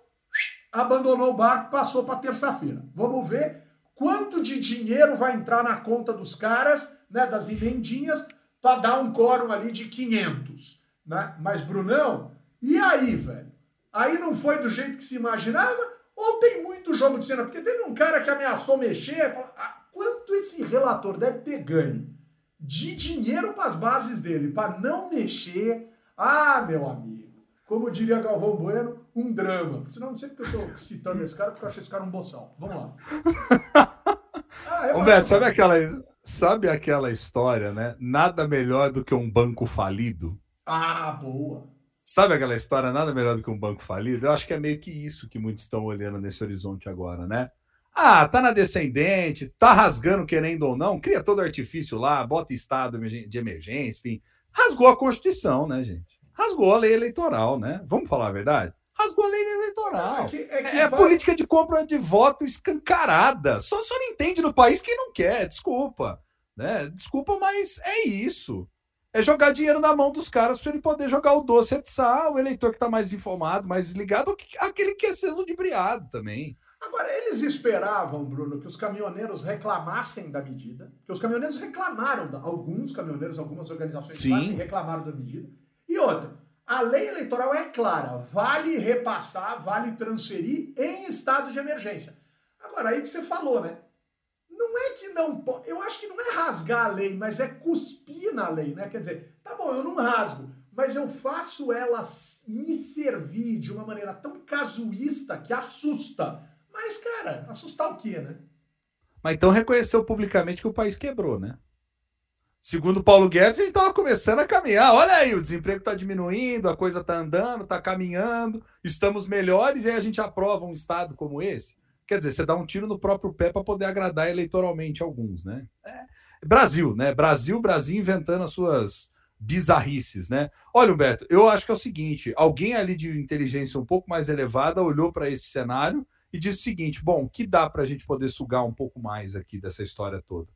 abandonou o barco, passou para terça-feira. Vamos ver quanto de dinheiro vai entrar na conta dos caras, né, das emendinhas, para dar um quórum ali de 500. Né? Mas, Brunão, e aí, velho? Aí não foi do jeito que se imaginava? Ou tem muito jogo de cena? Porque teve um cara que ameaçou mexer, falou, ah, quanto esse relator deve ter ganho de dinheiro para as bases dele, para não mexer? Ah, meu amigo, como diria Galvão Bueno, um drama. Senão não sei porque eu estou citando esse cara, porque eu achei esse cara um boçal. Vamos lá. [LAUGHS] ah, Humberto, sabe aquela, sabe aquela história, né? Nada melhor do que um banco falido. Ah, boa. Sabe aquela história, nada melhor do que um banco falido? Eu acho que é meio que isso que muitos estão olhando nesse horizonte agora, né? Ah, tá na descendente, tá rasgando querendo ou não, cria todo artifício lá, bota estado de emergência, enfim. Rasgou a Constituição, né, gente? Rasgou a lei eleitoral, né? Vamos falar a verdade? rasgou a lei eleitoral. É, que, é, que é vai... política de compra de voto escancarada. Só, só não entende no país quem não quer, desculpa. Né? Desculpa, mas é isso. É jogar dinheiro na mão dos caras para ele poder jogar o doce et sal, o eleitor que está mais informado, mais desligado, aquele que quer ser ludibriado também. Agora, eles esperavam, Bruno, que os caminhoneiros reclamassem da medida, que os caminhoneiros reclamaram, alguns caminhoneiros, algumas organizações de reclamaram da medida. E outra, a lei eleitoral é clara, vale repassar, vale transferir em estado de emergência. Agora, aí que você falou, né? Não é que não pode. Eu acho que não é rasgar a lei, mas é cuspir na lei, né? Quer dizer, tá bom, eu não rasgo, mas eu faço ela me servir de uma maneira tão casuísta que assusta. Mas, cara, assustar o quê, né? Mas então reconheceu publicamente que o país quebrou, né? Segundo Paulo Guedes, gente estava começando a caminhar. Olha aí, o desemprego está diminuindo, a coisa está andando, está caminhando, estamos melhores, e aí a gente aprova um Estado como esse. Quer dizer, você dá um tiro no próprio pé para poder agradar eleitoralmente alguns, né? É. Brasil, né? Brasil, Brasil inventando as suas bizarrices, né? Olha, Humberto, eu acho que é o seguinte: alguém ali de inteligência um pouco mais elevada olhou para esse cenário e disse o seguinte: bom, que dá para a gente poder sugar um pouco mais aqui dessa história toda?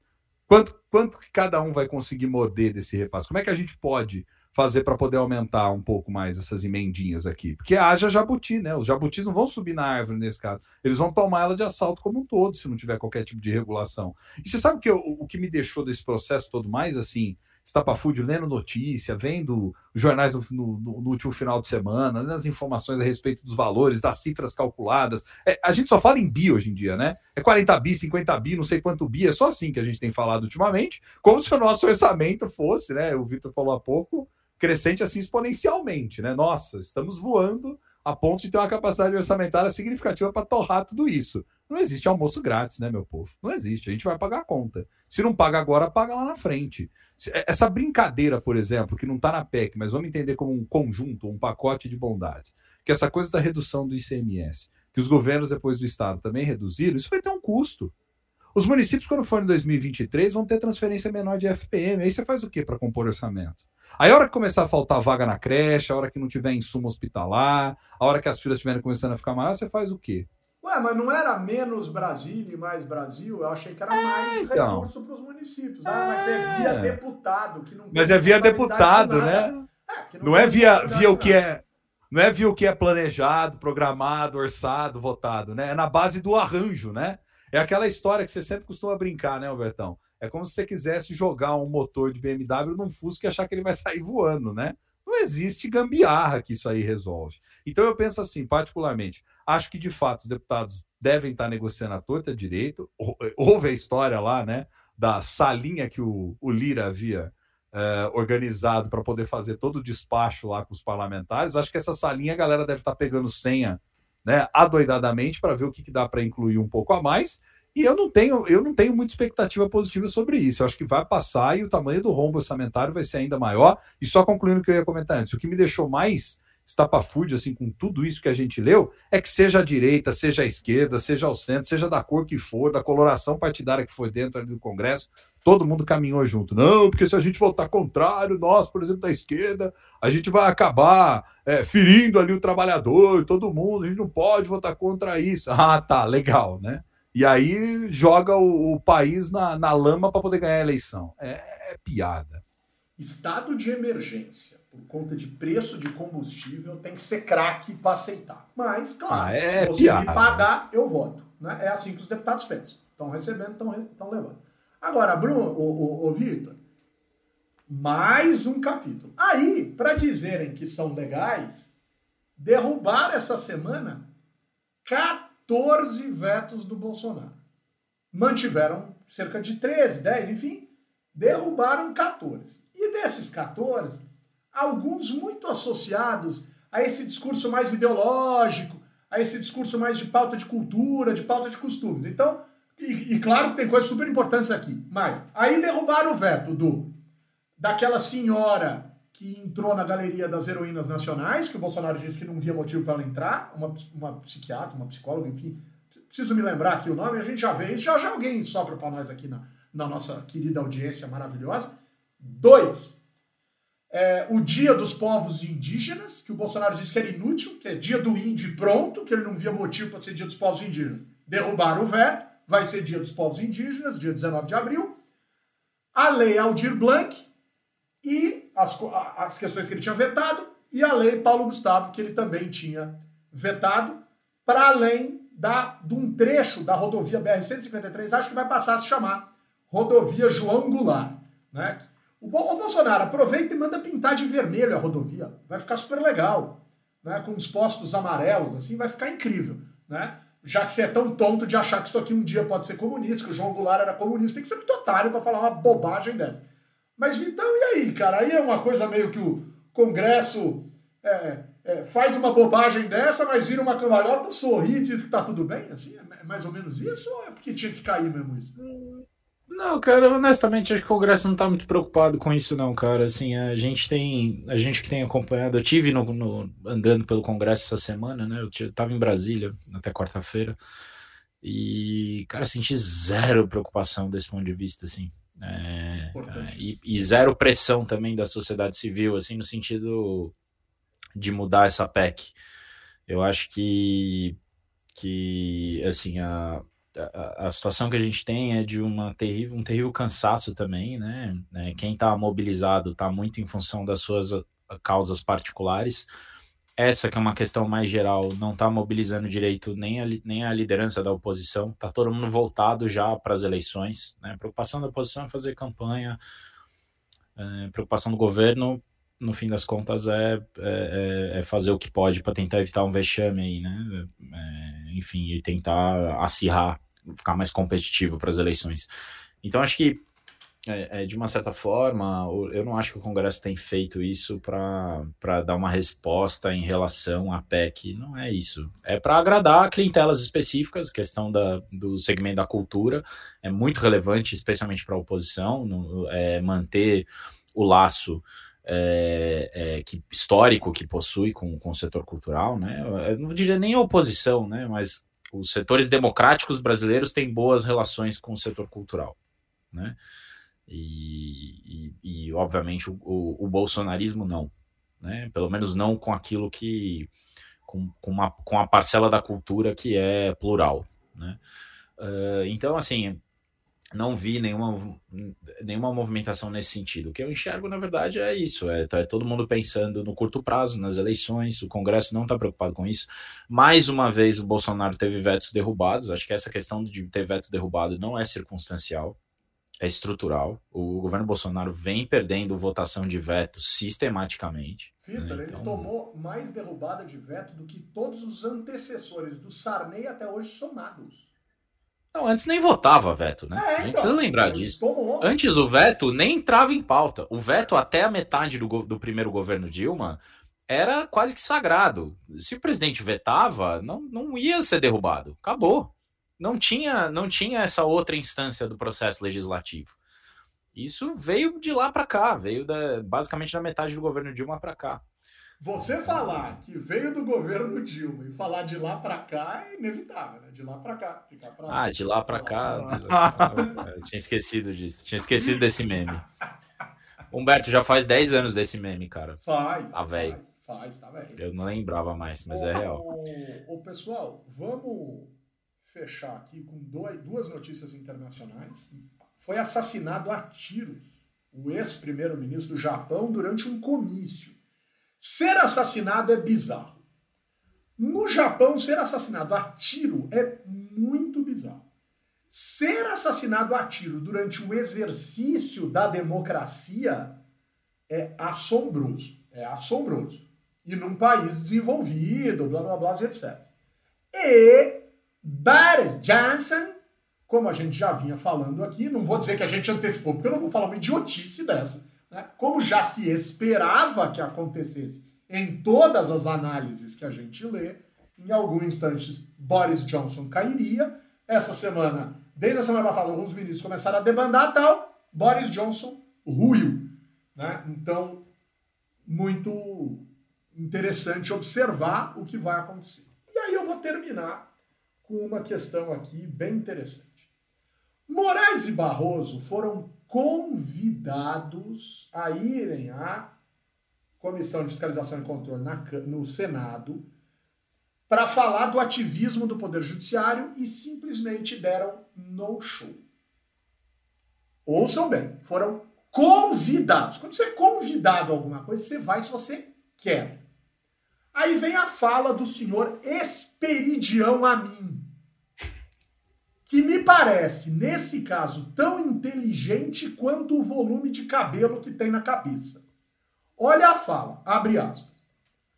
Quanto, quanto que cada um vai conseguir morder desse repasse? Como é que a gente pode fazer para poder aumentar um pouco mais essas emendinhas aqui? Porque haja jabuti, né? Os jabutis não vão subir na árvore nesse caso. Eles vão tomar ela de assalto como um todo, se não tiver qualquer tipo de regulação. E você sabe que eu, o que me deixou desse processo todo mais assim estapafúdio lendo notícia, vendo jornais no, no, no, último final de semana, né, as informações a respeito dos valores, das cifras calculadas. É, a gente só fala em bi hoje em dia, né? É 40 bi, 50 bi, não sei quanto bi, é só assim que a gente tem falado ultimamente, como se o nosso orçamento fosse, né? O Vitor falou há pouco, crescente assim exponencialmente, né? Nossa, estamos voando a ponto de ter uma capacidade orçamentária significativa para torrar tudo isso. Não existe almoço grátis, né, meu povo? Não existe. A gente vai pagar a conta. Se não paga agora, paga lá na frente. É, essa brincadeira, por exemplo, que não está na PEC, mas vamos entender como um conjunto, um pacote de bondades, que essa coisa da redução do ICMS, que os governos depois do Estado também reduziram, isso vai ter um custo. Os municípios, quando for em 2023, vão ter transferência menor de FPM. Aí você faz o que para compor orçamento? Aí a hora que começar a faltar vaga na creche, a hora que não tiver insumo hospitalar, a hora que as filas estiverem começando a ficar maiores, você faz o quê? Ué, mas não era menos Brasil e mais Brasil? Eu achei que era é, mais então. recurso para os municípios. Ah, mas é via é. deputado. Que não mas é via deputado, né? É, não, não é via, via o que é. Não é via o que é planejado, programado, orçado, votado, né? É na base do arranjo, né? É aquela história que você sempre costuma brincar, né, Albertão? É como se você quisesse jogar um motor de BMW num Fusca e achar que ele vai sair voando, né? Não existe gambiarra que isso aí resolve. Então eu penso assim, particularmente, acho que de fato os deputados devem estar negociando a torta direito. Houve a história lá, né, da salinha que o, o Lira havia é, organizado para poder fazer todo o despacho lá com os parlamentares. Acho que essa salinha a galera deve estar pegando senha, né, adoidadamente para ver o que, que dá para incluir um pouco a mais. E eu não tenho, eu não tenho muita expectativa positiva sobre isso. Eu acho que vai passar e o tamanho do rombo orçamentário vai ser ainda maior. E só concluindo o que eu ia comentar antes, o que me deixou mais estapafúrdio assim com tudo isso que a gente leu é que seja a direita, seja a esquerda, seja ao centro, seja da cor que for, da coloração partidária que for dentro do Congresso, todo mundo caminhou junto. Não, porque se a gente votar contrário, nós, por exemplo, da esquerda, a gente vai acabar é, ferindo ali o trabalhador, todo mundo, a gente não pode votar contra isso. Ah, tá, legal, né? E aí joga o, o país na, na lama para poder ganhar a eleição. É, é piada. Estado de emergência por conta de preço de combustível tem que ser craque para aceitar. Mas, claro, ah, é se você piada. me pagar, eu voto. Né? É assim que os deputados pensam. Estão recebendo, estão levando. Agora, Bruno, o, o, o Vitor, mais um capítulo. Aí, para dizerem que são legais, derrubaram essa semana 14 vetos do Bolsonaro. Mantiveram cerca de 13, 10, enfim, derrubaram 14. E desses 14, alguns muito associados a esse discurso mais ideológico, a esse discurso mais de pauta de cultura, de pauta de costumes. Então, e, e, claro que tem coisas super importantes aqui, mas aí derrubaram o veto do daquela senhora que entrou na galeria das heroínas nacionais, que o Bolsonaro disse que não via motivo para ela entrar, uma, uma psiquiatra, uma psicóloga, enfim, preciso me lembrar aqui o nome, a gente já vê isso, já, já alguém sopra para nós aqui na, na nossa querida audiência maravilhosa. Dois, é, o Dia dos Povos Indígenas, que o Bolsonaro disse que era inútil, que é dia do índio e pronto, que ele não via motivo para ser Dia dos Povos Indígenas. Derrubaram o veto, vai ser Dia dos Povos Indígenas, dia 19 de abril. A Lei Aldir Blanc e as, as questões que ele tinha vetado, e a Lei Paulo Gustavo, que ele também tinha vetado, para além da, de um trecho da rodovia BR-153, acho que vai passar a se chamar Rodovia João Goulart. Né? O, o Bolsonaro aproveita e manda pintar de vermelho a rodovia. Vai ficar super legal. Né? Com os postos amarelos, assim, vai ficar incrível. Né? Já que você é tão tonto de achar que isso aqui um dia pode ser comunista, que o João Goulart era comunista, tem que ser muito otário para falar uma bobagem dessa. Mas, Vitão, e aí, cara? Aí é uma coisa meio que o Congresso é, é, faz uma bobagem dessa, mas vira uma cambalhota, sorri e diz que tá tudo bem? Assim, é mais ou menos isso? Ou é porque tinha que cair mesmo isso? Não, cara, honestamente, acho que o Congresso não tá muito preocupado com isso, não, cara. Assim, a gente tem. A gente que tem acompanhado, eu tive no, no andando pelo Congresso essa semana, né? Eu tava em Brasília até quarta-feira. E, cara, senti zero preocupação desse ponto de vista, assim. É, é, e, e, zero pressão também da sociedade civil, assim, no sentido de mudar essa PEC. Eu acho que, que assim, a, a, a, situação que a gente tem é de uma terrível, um terrível cansaço também, né? É, quem está mobilizado está muito em função das suas ah, causas particulares. Essa que é uma questão mais geral, não está mobilizando direito nem a, nem a liderança da oposição, está todo mundo voltado já para as eleições. Né? A preocupação da oposição é fazer campanha, é, preocupação do governo, no fim das contas, é, é, é, é fazer o que pode para tentar evitar um vexame aí, né? É, enfim, e tentar acirrar, ficar mais competitivo para as eleições. Então, acho que, é, é, de uma certa forma, eu não acho que o Congresso tem feito isso para dar uma resposta em relação à PEC. Não é isso. É para agradar clientelas específicas, questão da, do segmento da cultura é muito relevante, especialmente para a oposição, no, manter o laço é, é, que, histórico que possui com, com o setor cultural, né? Eu não diria nem oposição, né? Mas os setores democráticos brasileiros têm boas relações com o setor cultural, né? E, e, e obviamente o, o, o, bolsonarismo não, né? Pelo menos não com aquilo que com, com, uma, com a parcela da cultura que é plural, né? Uh, então assim não vi nenhuma, nenhuma movimentação nesse sentido. O que eu enxergo, na verdade, é isso: é, tá, todo mundo pensando no curto prazo, nas eleições, o Congresso não está preocupado com isso. Mais uma vez, o Bolsonaro teve vetos derrubados. Acho que essa questão de ter veto derrubado não é circunstancial. é estrutural. O governo Bolsonaro vem perdendo votação de veto sistematicamente. Vitor, né? então... ele tomou mais derrubada de veto do que todos os antecessores do Sarney até hoje somados. Não, antes nem votava veto, né? É, a gente então, precisa lembrar disso. Antes o veto nem entrava em pauta. O veto até a metade do, do primeiro governo Dilma era quase que sagrado. Se o presidente vetava, não, não ia ser derrubado. Acabou não tinha, não tinha essa outra instância do processo legislativo. Isso veio de lá para cá, veio da, basicamente da metade do governo Dilma para cá. Você falar que veio do governo Dilma e falar de lá para cá é inevitável, né? De lá para cá. Pra ah, de lá para cá. cá. Eu tinha esquecido disso. Tinha esquecido desse meme. Humberto, já faz 10 anos desse meme, cara. Faz. Tá velho. Faz, faz, tá velho. Eu não lembrava mais, mas ô, é real. Ô, pessoal, vamos fechar aqui com dois, duas notícias internacionais. Foi assassinado a tiros o ex-primeiro-ministro do Japão durante um comício. Ser assassinado é bizarro. No Japão, ser assassinado a tiro é muito bizarro. Ser assassinado a tiro durante o exercício da democracia é assombroso. É assombroso. E num país desenvolvido, blá blá blá, etc. E Boris Johnson, como a gente já vinha falando aqui, não vou dizer que a gente antecipou, porque eu não vou falar uma idiotice dessa, né? como já se esperava que acontecesse em todas as análises que a gente lê, em alguns instantes Boris Johnson cairia. Essa semana, desde a semana passada, alguns ministros começaram a debandar tal, Boris Johnson ruiu. Né? Então, muito interessante observar o que vai acontecer. E aí eu vou terminar com uma questão aqui bem interessante. Moraes e Barroso foram convidados a irem à Comissão de Fiscalização e Controle na, no Senado para falar do ativismo do Poder Judiciário e simplesmente deram no show. Ouçam bem, foram convidados. Quando você é convidado a alguma coisa, você vai se você quer. Aí vem a fala do senhor Esperidião Amin, que me parece, nesse caso, tão inteligente quanto o volume de cabelo que tem na cabeça. Olha a fala, abre aspas.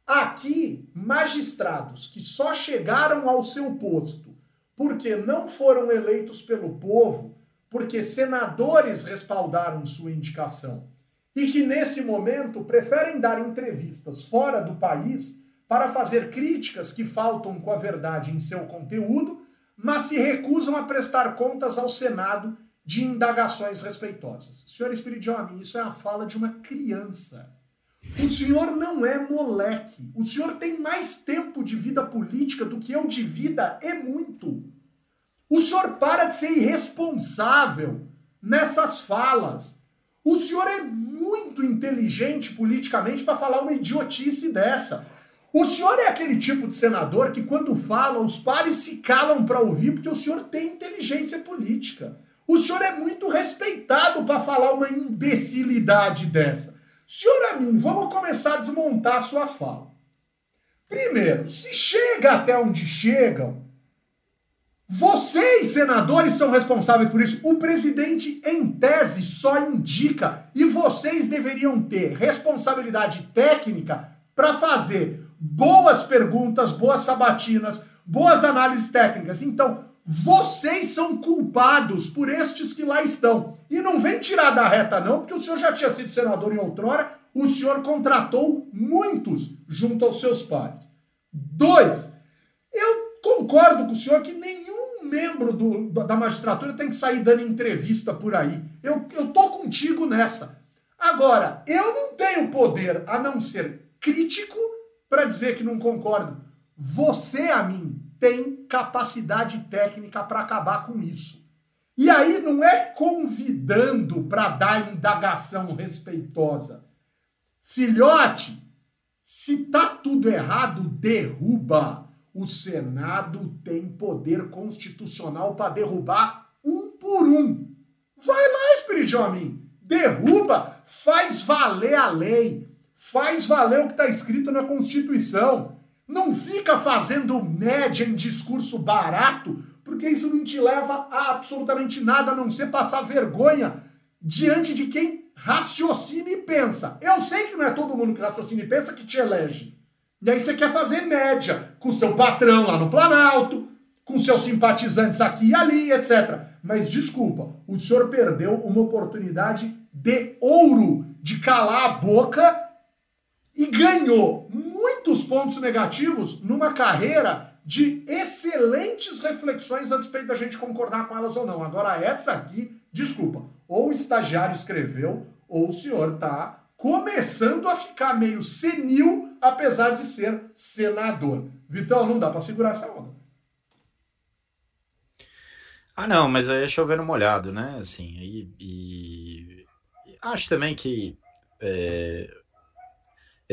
Aqui, magistrados que só chegaram ao seu posto porque não foram eleitos pelo povo, porque senadores respaldaram sua indicação, e que nesse momento preferem dar entrevistas fora do país para fazer críticas que faltam com a verdade em seu conteúdo mas se recusam a prestar contas ao Senado de indagações respeitosas. Senhor Espiridião isso é a fala de uma criança. O senhor não é moleque. O senhor tem mais tempo de vida política do que eu de vida é muito. O senhor para de ser irresponsável nessas falas. O senhor é muito inteligente politicamente para falar uma idiotice dessa. O senhor é aquele tipo de senador que, quando fala, os pares se calam para ouvir porque o senhor tem inteligência política. O senhor é muito respeitado para falar uma imbecilidade dessa. Senhor Amin, vamos começar a desmontar a sua fala. Primeiro, se chega até onde chegam, vocês, senadores, são responsáveis por isso. O presidente, em tese, só indica e vocês deveriam ter responsabilidade técnica para fazer boas perguntas, boas sabatinas, boas análises técnicas. Então, vocês são culpados por estes que lá estão. E não vem tirar da reta, não, porque o senhor já tinha sido senador em outrora, o senhor contratou muitos junto aos seus pares. Dois, eu concordo com o senhor que nenhum membro do, da magistratura tem que sair dando entrevista por aí. Eu, eu tô contigo nessa. Agora, eu não tenho poder a não ser crítico para dizer que não concordo. Você, a mim, tem capacidade técnica para acabar com isso. E aí não é convidando para dar indagação respeitosa. Filhote, se tá tudo errado, derruba. O Senado tem poder constitucional para derrubar um por um. Vai lá, Espírito Homem, derruba, faz valer a lei. Faz valer o que está escrito na Constituição. Não fica fazendo média em discurso barato porque isso não te leva a absolutamente nada a não ser passar vergonha diante de quem raciocina e pensa. Eu sei que não é todo mundo que raciocina e pensa que te elege. E aí você quer fazer média com seu patrão lá no Planalto, com seus simpatizantes aqui e ali, etc. Mas desculpa, o senhor perdeu uma oportunidade de ouro de calar a boca e ganhou muitos pontos negativos numa carreira de excelentes reflexões a despeito da gente concordar com elas ou não. Agora, essa aqui, desculpa, ou o estagiário escreveu, ou o senhor está começando a ficar meio senil, apesar de ser senador. Vitão, não dá para segurar essa onda. Ah, não, mas aí é chovendo molhado, né? Assim, e, e acho também que é,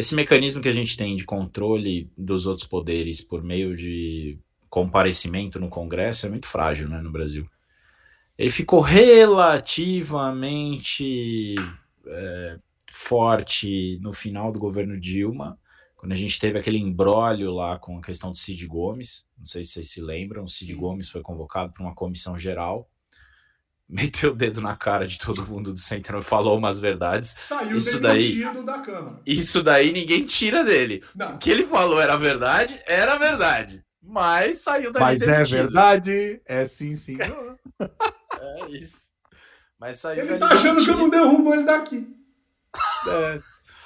esse mecanismo que a gente tem de controle dos outros poderes por meio de comparecimento no Congresso é muito frágil, né, no Brasil. Ele ficou relativamente é, forte no final do governo Dilma, quando a gente teve aquele embrólio lá com a questão do Cid Gomes, não sei se vocês se lembram, o Cid Gomes foi convocado para uma comissão geral, meteu o dedo na cara de todo mundo do Centrão e falou umas verdades. Saiu isso daí, da Câmara. Isso daí ninguém tira dele. Não. O que ele falou era verdade, era verdade. Mas saiu daí Mas é demitido. é verdade, é sim, sim. é isso. Mas saiu Ele tá achando demitido. que eu não derrubo ele daqui. É.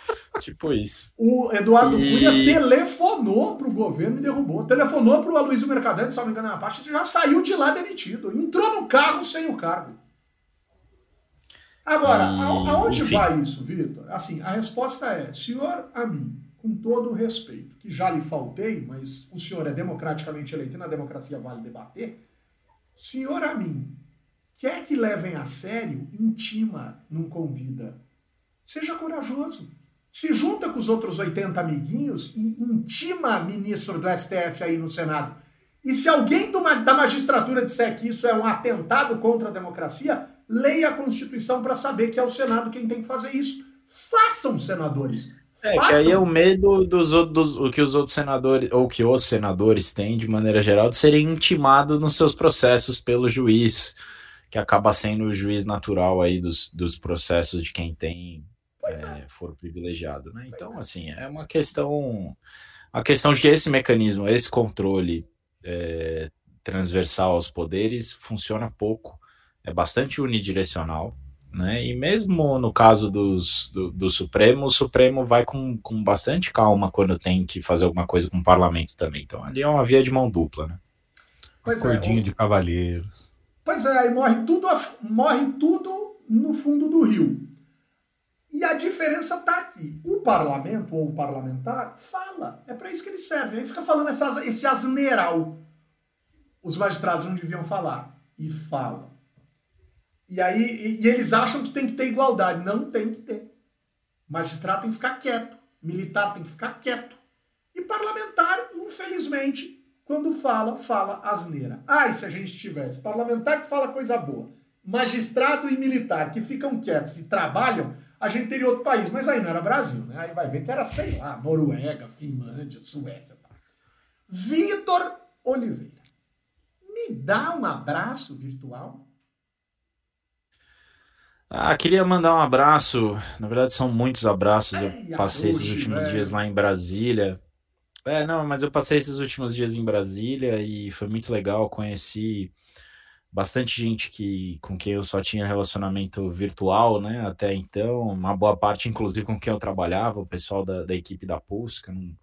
[LAUGHS] Tipo isso. O Eduardo e... Cunha telefonou pro governo e derrubou. Telefonou pro Aloysio Mercadante, se não me engano, na parte, já saiu de lá demitido. Entrou no carro sem o cargo. Agora, e... aonde Enfim. vai isso, Vitor? Assim, a resposta é, senhor a mim, com todo o respeito, que já lhe faltei, mas o senhor é democraticamente eleito e na democracia vale debater, senhor a mim, quer que levem a sério, intima, não convida. Seja corajoso se junta com os outros 80 amiguinhos e intima ministro do STF aí no Senado. E se alguém da magistratura disser que isso é um atentado contra a democracia, leia a Constituição para saber que é o Senado quem tem que fazer isso. Façam, senadores. É, Façam. que aí é o medo dos, dos o que os outros senadores, ou que os senadores têm, de maneira geral, de serem intimados nos seus processos pelo juiz, que acaba sendo o juiz natural aí dos, dos processos de quem tem é, é. for privilegiado, né? Então, é. assim, é uma questão, a questão de que esse mecanismo, esse controle é, transversal aos poderes funciona pouco, é bastante unidirecional, né? E mesmo no caso dos, do, do Supremo, o Supremo vai com, com bastante calma quando tem que fazer alguma coisa com o parlamento também. Então, ali é uma via de mão dupla, né? Pois Cordinho é, de cavalheiros. Pois é, aí morre tudo, morre tudo no fundo do rio. E a diferença está aqui. O parlamento ou o parlamentar fala. É para isso que ele serve. Aí fica falando essa, esse asneiral. Os magistrados não deviam falar. E falam. E aí e, e eles acham que tem que ter igualdade. Não tem que ter. Magistrado tem que ficar quieto. Militar tem que ficar quieto. E parlamentar, infelizmente, quando fala, fala asneira. Ah, e se a gente tivesse parlamentar que fala coisa boa, magistrado e militar que ficam quietos e trabalham, a gente teria outro país. Mas aí não era Brasil, né? Aí vai ver que era, sei lá, Noruega, Finlândia, Suécia. Tá. Vitor Oliveira, me dá um abraço virtual? Ah, queria mandar um abraço. Na verdade, são muitos abraços. Eu passei esses últimos velho. dias lá em Brasília. É, não, mas eu passei esses últimos dias em Brasília e foi muito legal. Conheci bastante gente que com quem eu só tinha relacionamento virtual, né, até então, uma boa parte, inclusive, com quem eu trabalhava, o pessoal da, da equipe da Pulse, que eu não,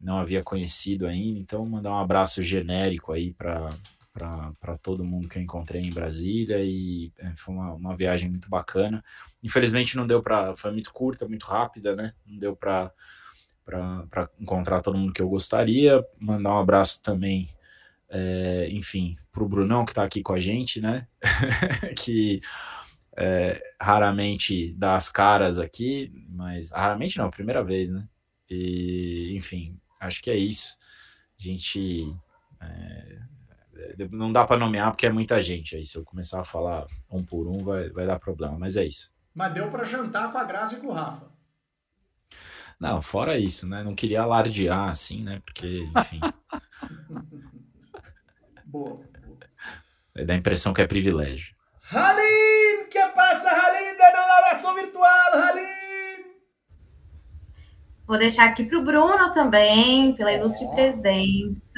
não havia conhecido ainda, então mandar um abraço genérico aí para para todo mundo que eu encontrei em Brasília e é, foi uma, uma viagem muito bacana. Infelizmente não deu para, foi muito curta, muito rápida, né? Não deu para para encontrar todo mundo que eu gostaria. Mandar um abraço também é, enfim, para o Brunão que está aqui com a gente, né? [LAUGHS] que é, raramente dá as caras aqui, mas raramente não, primeira vez, né? E, enfim, acho que é isso. A gente é, não dá para nomear porque é muita gente. Aí se eu começar a falar um por um vai, vai dar problema, mas é isso. Mas deu para jantar com a Graça e com o Rafa. Não, fora isso, né? Não queria alardear assim, né? Porque, enfim. [LAUGHS] Boa. Dá a impressão que é privilégio. Halim, que passa, Halim? Dando um abraço virtual, Halim! Vou deixar aqui para o Bruno também, pela ilustre oh. presença.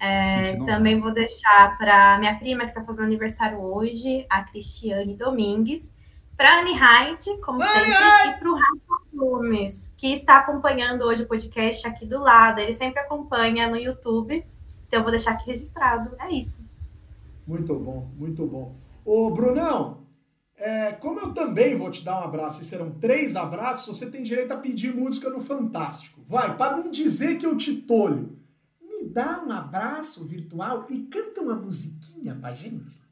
É, também vou deixar para minha prima que está fazendo aniversário hoje, a Cristiane Domingues, para Anne Hyde, como sempre, ai. e para o Rafa Gomes, que está acompanhando hoje o podcast aqui do lado. Ele sempre acompanha no YouTube, então eu vou deixar aqui registrado. É isso. Muito bom, muito bom. Ô, Brunão, é, como eu também vou te dar um abraço, e serão três abraços, você tem direito a pedir música no Fantástico. Vai, para não dizer que eu te tolho me dá um abraço virtual e canta uma musiquinha pra gente?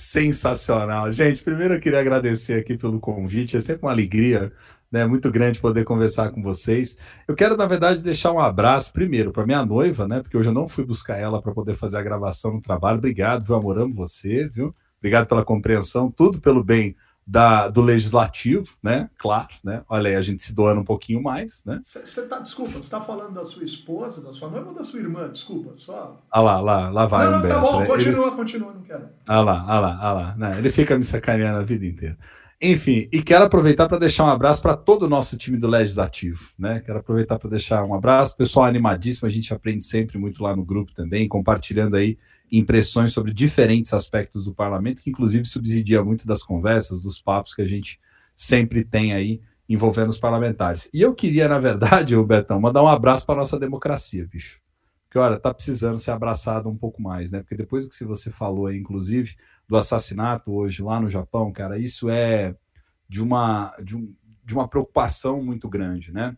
Sensacional. Gente, primeiro eu queria agradecer aqui pelo convite. É sempre uma alegria né, muito grande poder conversar com vocês. Eu quero, na verdade, deixar um abraço primeiro para minha noiva, né? Porque hoje eu não fui buscar ela para poder fazer a gravação no trabalho. Obrigado, viu, amor? Amo você, viu? Obrigado pela compreensão, tudo pelo bem da, do legislativo, né? Claro, né? Olha aí, a gente se doando um pouquinho mais, né? Você tá, desculpa, você está falando da sua esposa, da sua noiva ou da sua irmã? Desculpa, só. Ah lá, lá, lá vai. Não, não, tá Humberto, tá bom, né? continua, ele... continua, não quero. Ah lá, ah lá, ah lá. Né? Ele fica me sacaneando a vida inteira. Enfim, e quero aproveitar para deixar um abraço para todo o nosso time do Legislativo, né? Quero aproveitar para deixar um abraço, pessoal animadíssimo, a gente aprende sempre muito lá no grupo também, compartilhando aí impressões sobre diferentes aspectos do parlamento, que inclusive subsidia muito das conversas, dos papos que a gente sempre tem aí envolvendo os parlamentares. E eu queria, na verdade, [LAUGHS] o Betão, mandar um abraço para nossa democracia, bicho. Porque, olha, tá precisando ser abraçado um pouco mais, né? Porque depois que você falou aí, inclusive, do assassinato hoje lá no Japão, cara, isso é de uma, de, um, de uma preocupação muito grande, né?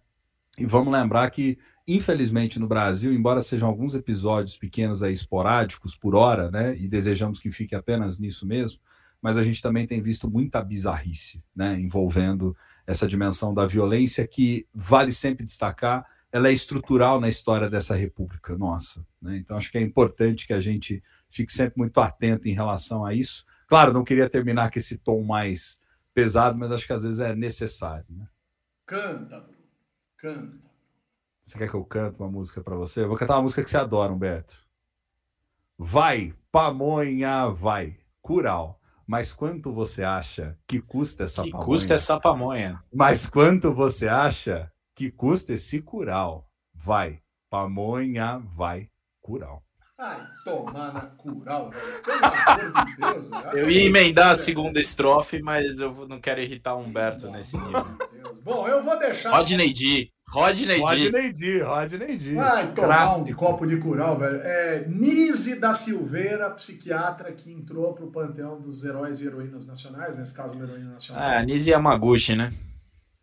E vamos lembrar que Infelizmente, no Brasil, embora sejam alguns episódios pequenos aí, esporádicos por hora, né, e desejamos que fique apenas nisso mesmo, mas a gente também tem visto muita bizarrice, né, envolvendo essa dimensão da violência que vale sempre destacar, ela é estrutural na história dessa república nossa, né? Então acho que é importante que a gente fique sempre muito atento em relação a isso. Claro, não queria terminar com esse tom mais pesado, mas acho que às vezes é necessário, né? Canta, canta. Você quer que eu cante uma música para você? Eu vou cantar uma música que você adora, Humberto. Vai, pamonha, vai. Cural. Mas quanto você acha que custa essa que pamonha? custa essa pamonha? Mas quanto você acha que custa esse cural? Vai, pamonha, vai, cural. Ai, tomar na cural, Pelo amor de Deus. Eu ia emendar a segunda estrofe, mas eu não quero irritar o Humberto nesse nível. Bom, eu vou deixar. Rodney D. Rodney D. Rodney D. Rodney D. Vai tomar um copo de cural, velho. É Nise da Silveira, psiquiatra que entrou pro panteão dos heróis e heroínas nacionais, nesse caso uma heroína nacional. É, Nise Yamaguchi, né?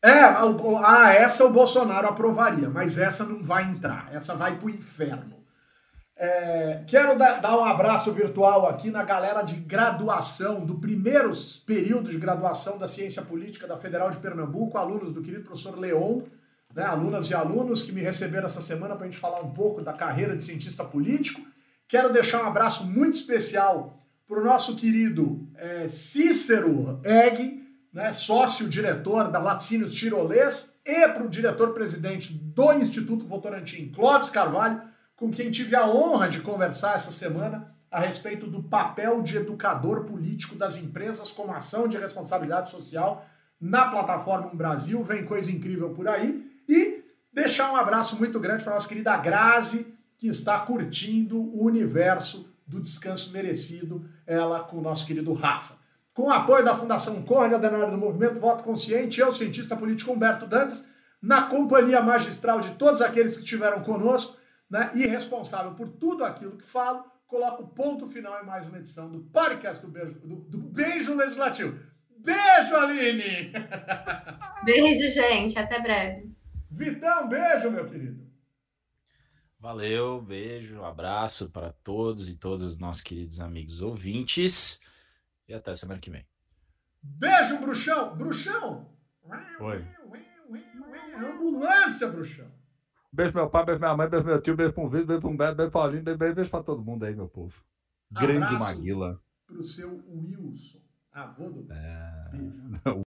É, ah, essa o Bolsonaro aprovaria, mas essa não vai entrar. Essa vai pro inferno. É, quero dar, dar um abraço virtual aqui na galera de graduação, do primeiro período de graduação da Ciência Política da Federal de Pernambuco, alunos do querido professor Leon, né, alunas e alunos que me receberam essa semana para a gente falar um pouco da carreira de cientista político. Quero deixar um abraço muito especial para o nosso querido é, Cícero Egg, né, sócio-diretor da Laticínios Tirolês, e para o diretor-presidente do Instituto Votorantim, Clóvis Carvalho, com quem tive a honra de conversar essa semana a respeito do papel de educador político das empresas como ação de responsabilidade social na plataforma Brasil. Vem coisa incrível por aí. E deixar um abraço muito grande para nossa querida Grazi, que está curtindo o universo do descanso merecido, ela com o nosso querido Rafa. Com o apoio da Fundação Conrad Adenauer do Movimento Voto Consciente, eu, cientista político Humberto Dantas, na companhia magistral de todos aqueles que estiveram conosco, né, e responsável por tudo aquilo que falo, coloco ponto final em mais uma edição do podcast do Beijo, do, do Beijo Legislativo. Beijo, Aline! [LAUGHS] Beijo, gente. Até breve. Vitão, beijo, meu querido. Valeu, beijo, abraço para todos e todos os nossos queridos amigos ouvintes. E até semana que vem. Beijo, bruxão! Bruxão! Oi. Ambulância, bruxão! Beijo pro meu pai, beijo pra minha mãe, beijo pro meu tio, beijo pro Vitor, beijo pro Humberto, beijo pro Paulinho, beijo, beijo pra todo mundo aí, meu povo. Grande Abraço Maguila. Pro seu Wilson, avô do. É... Beijo. [LAUGHS]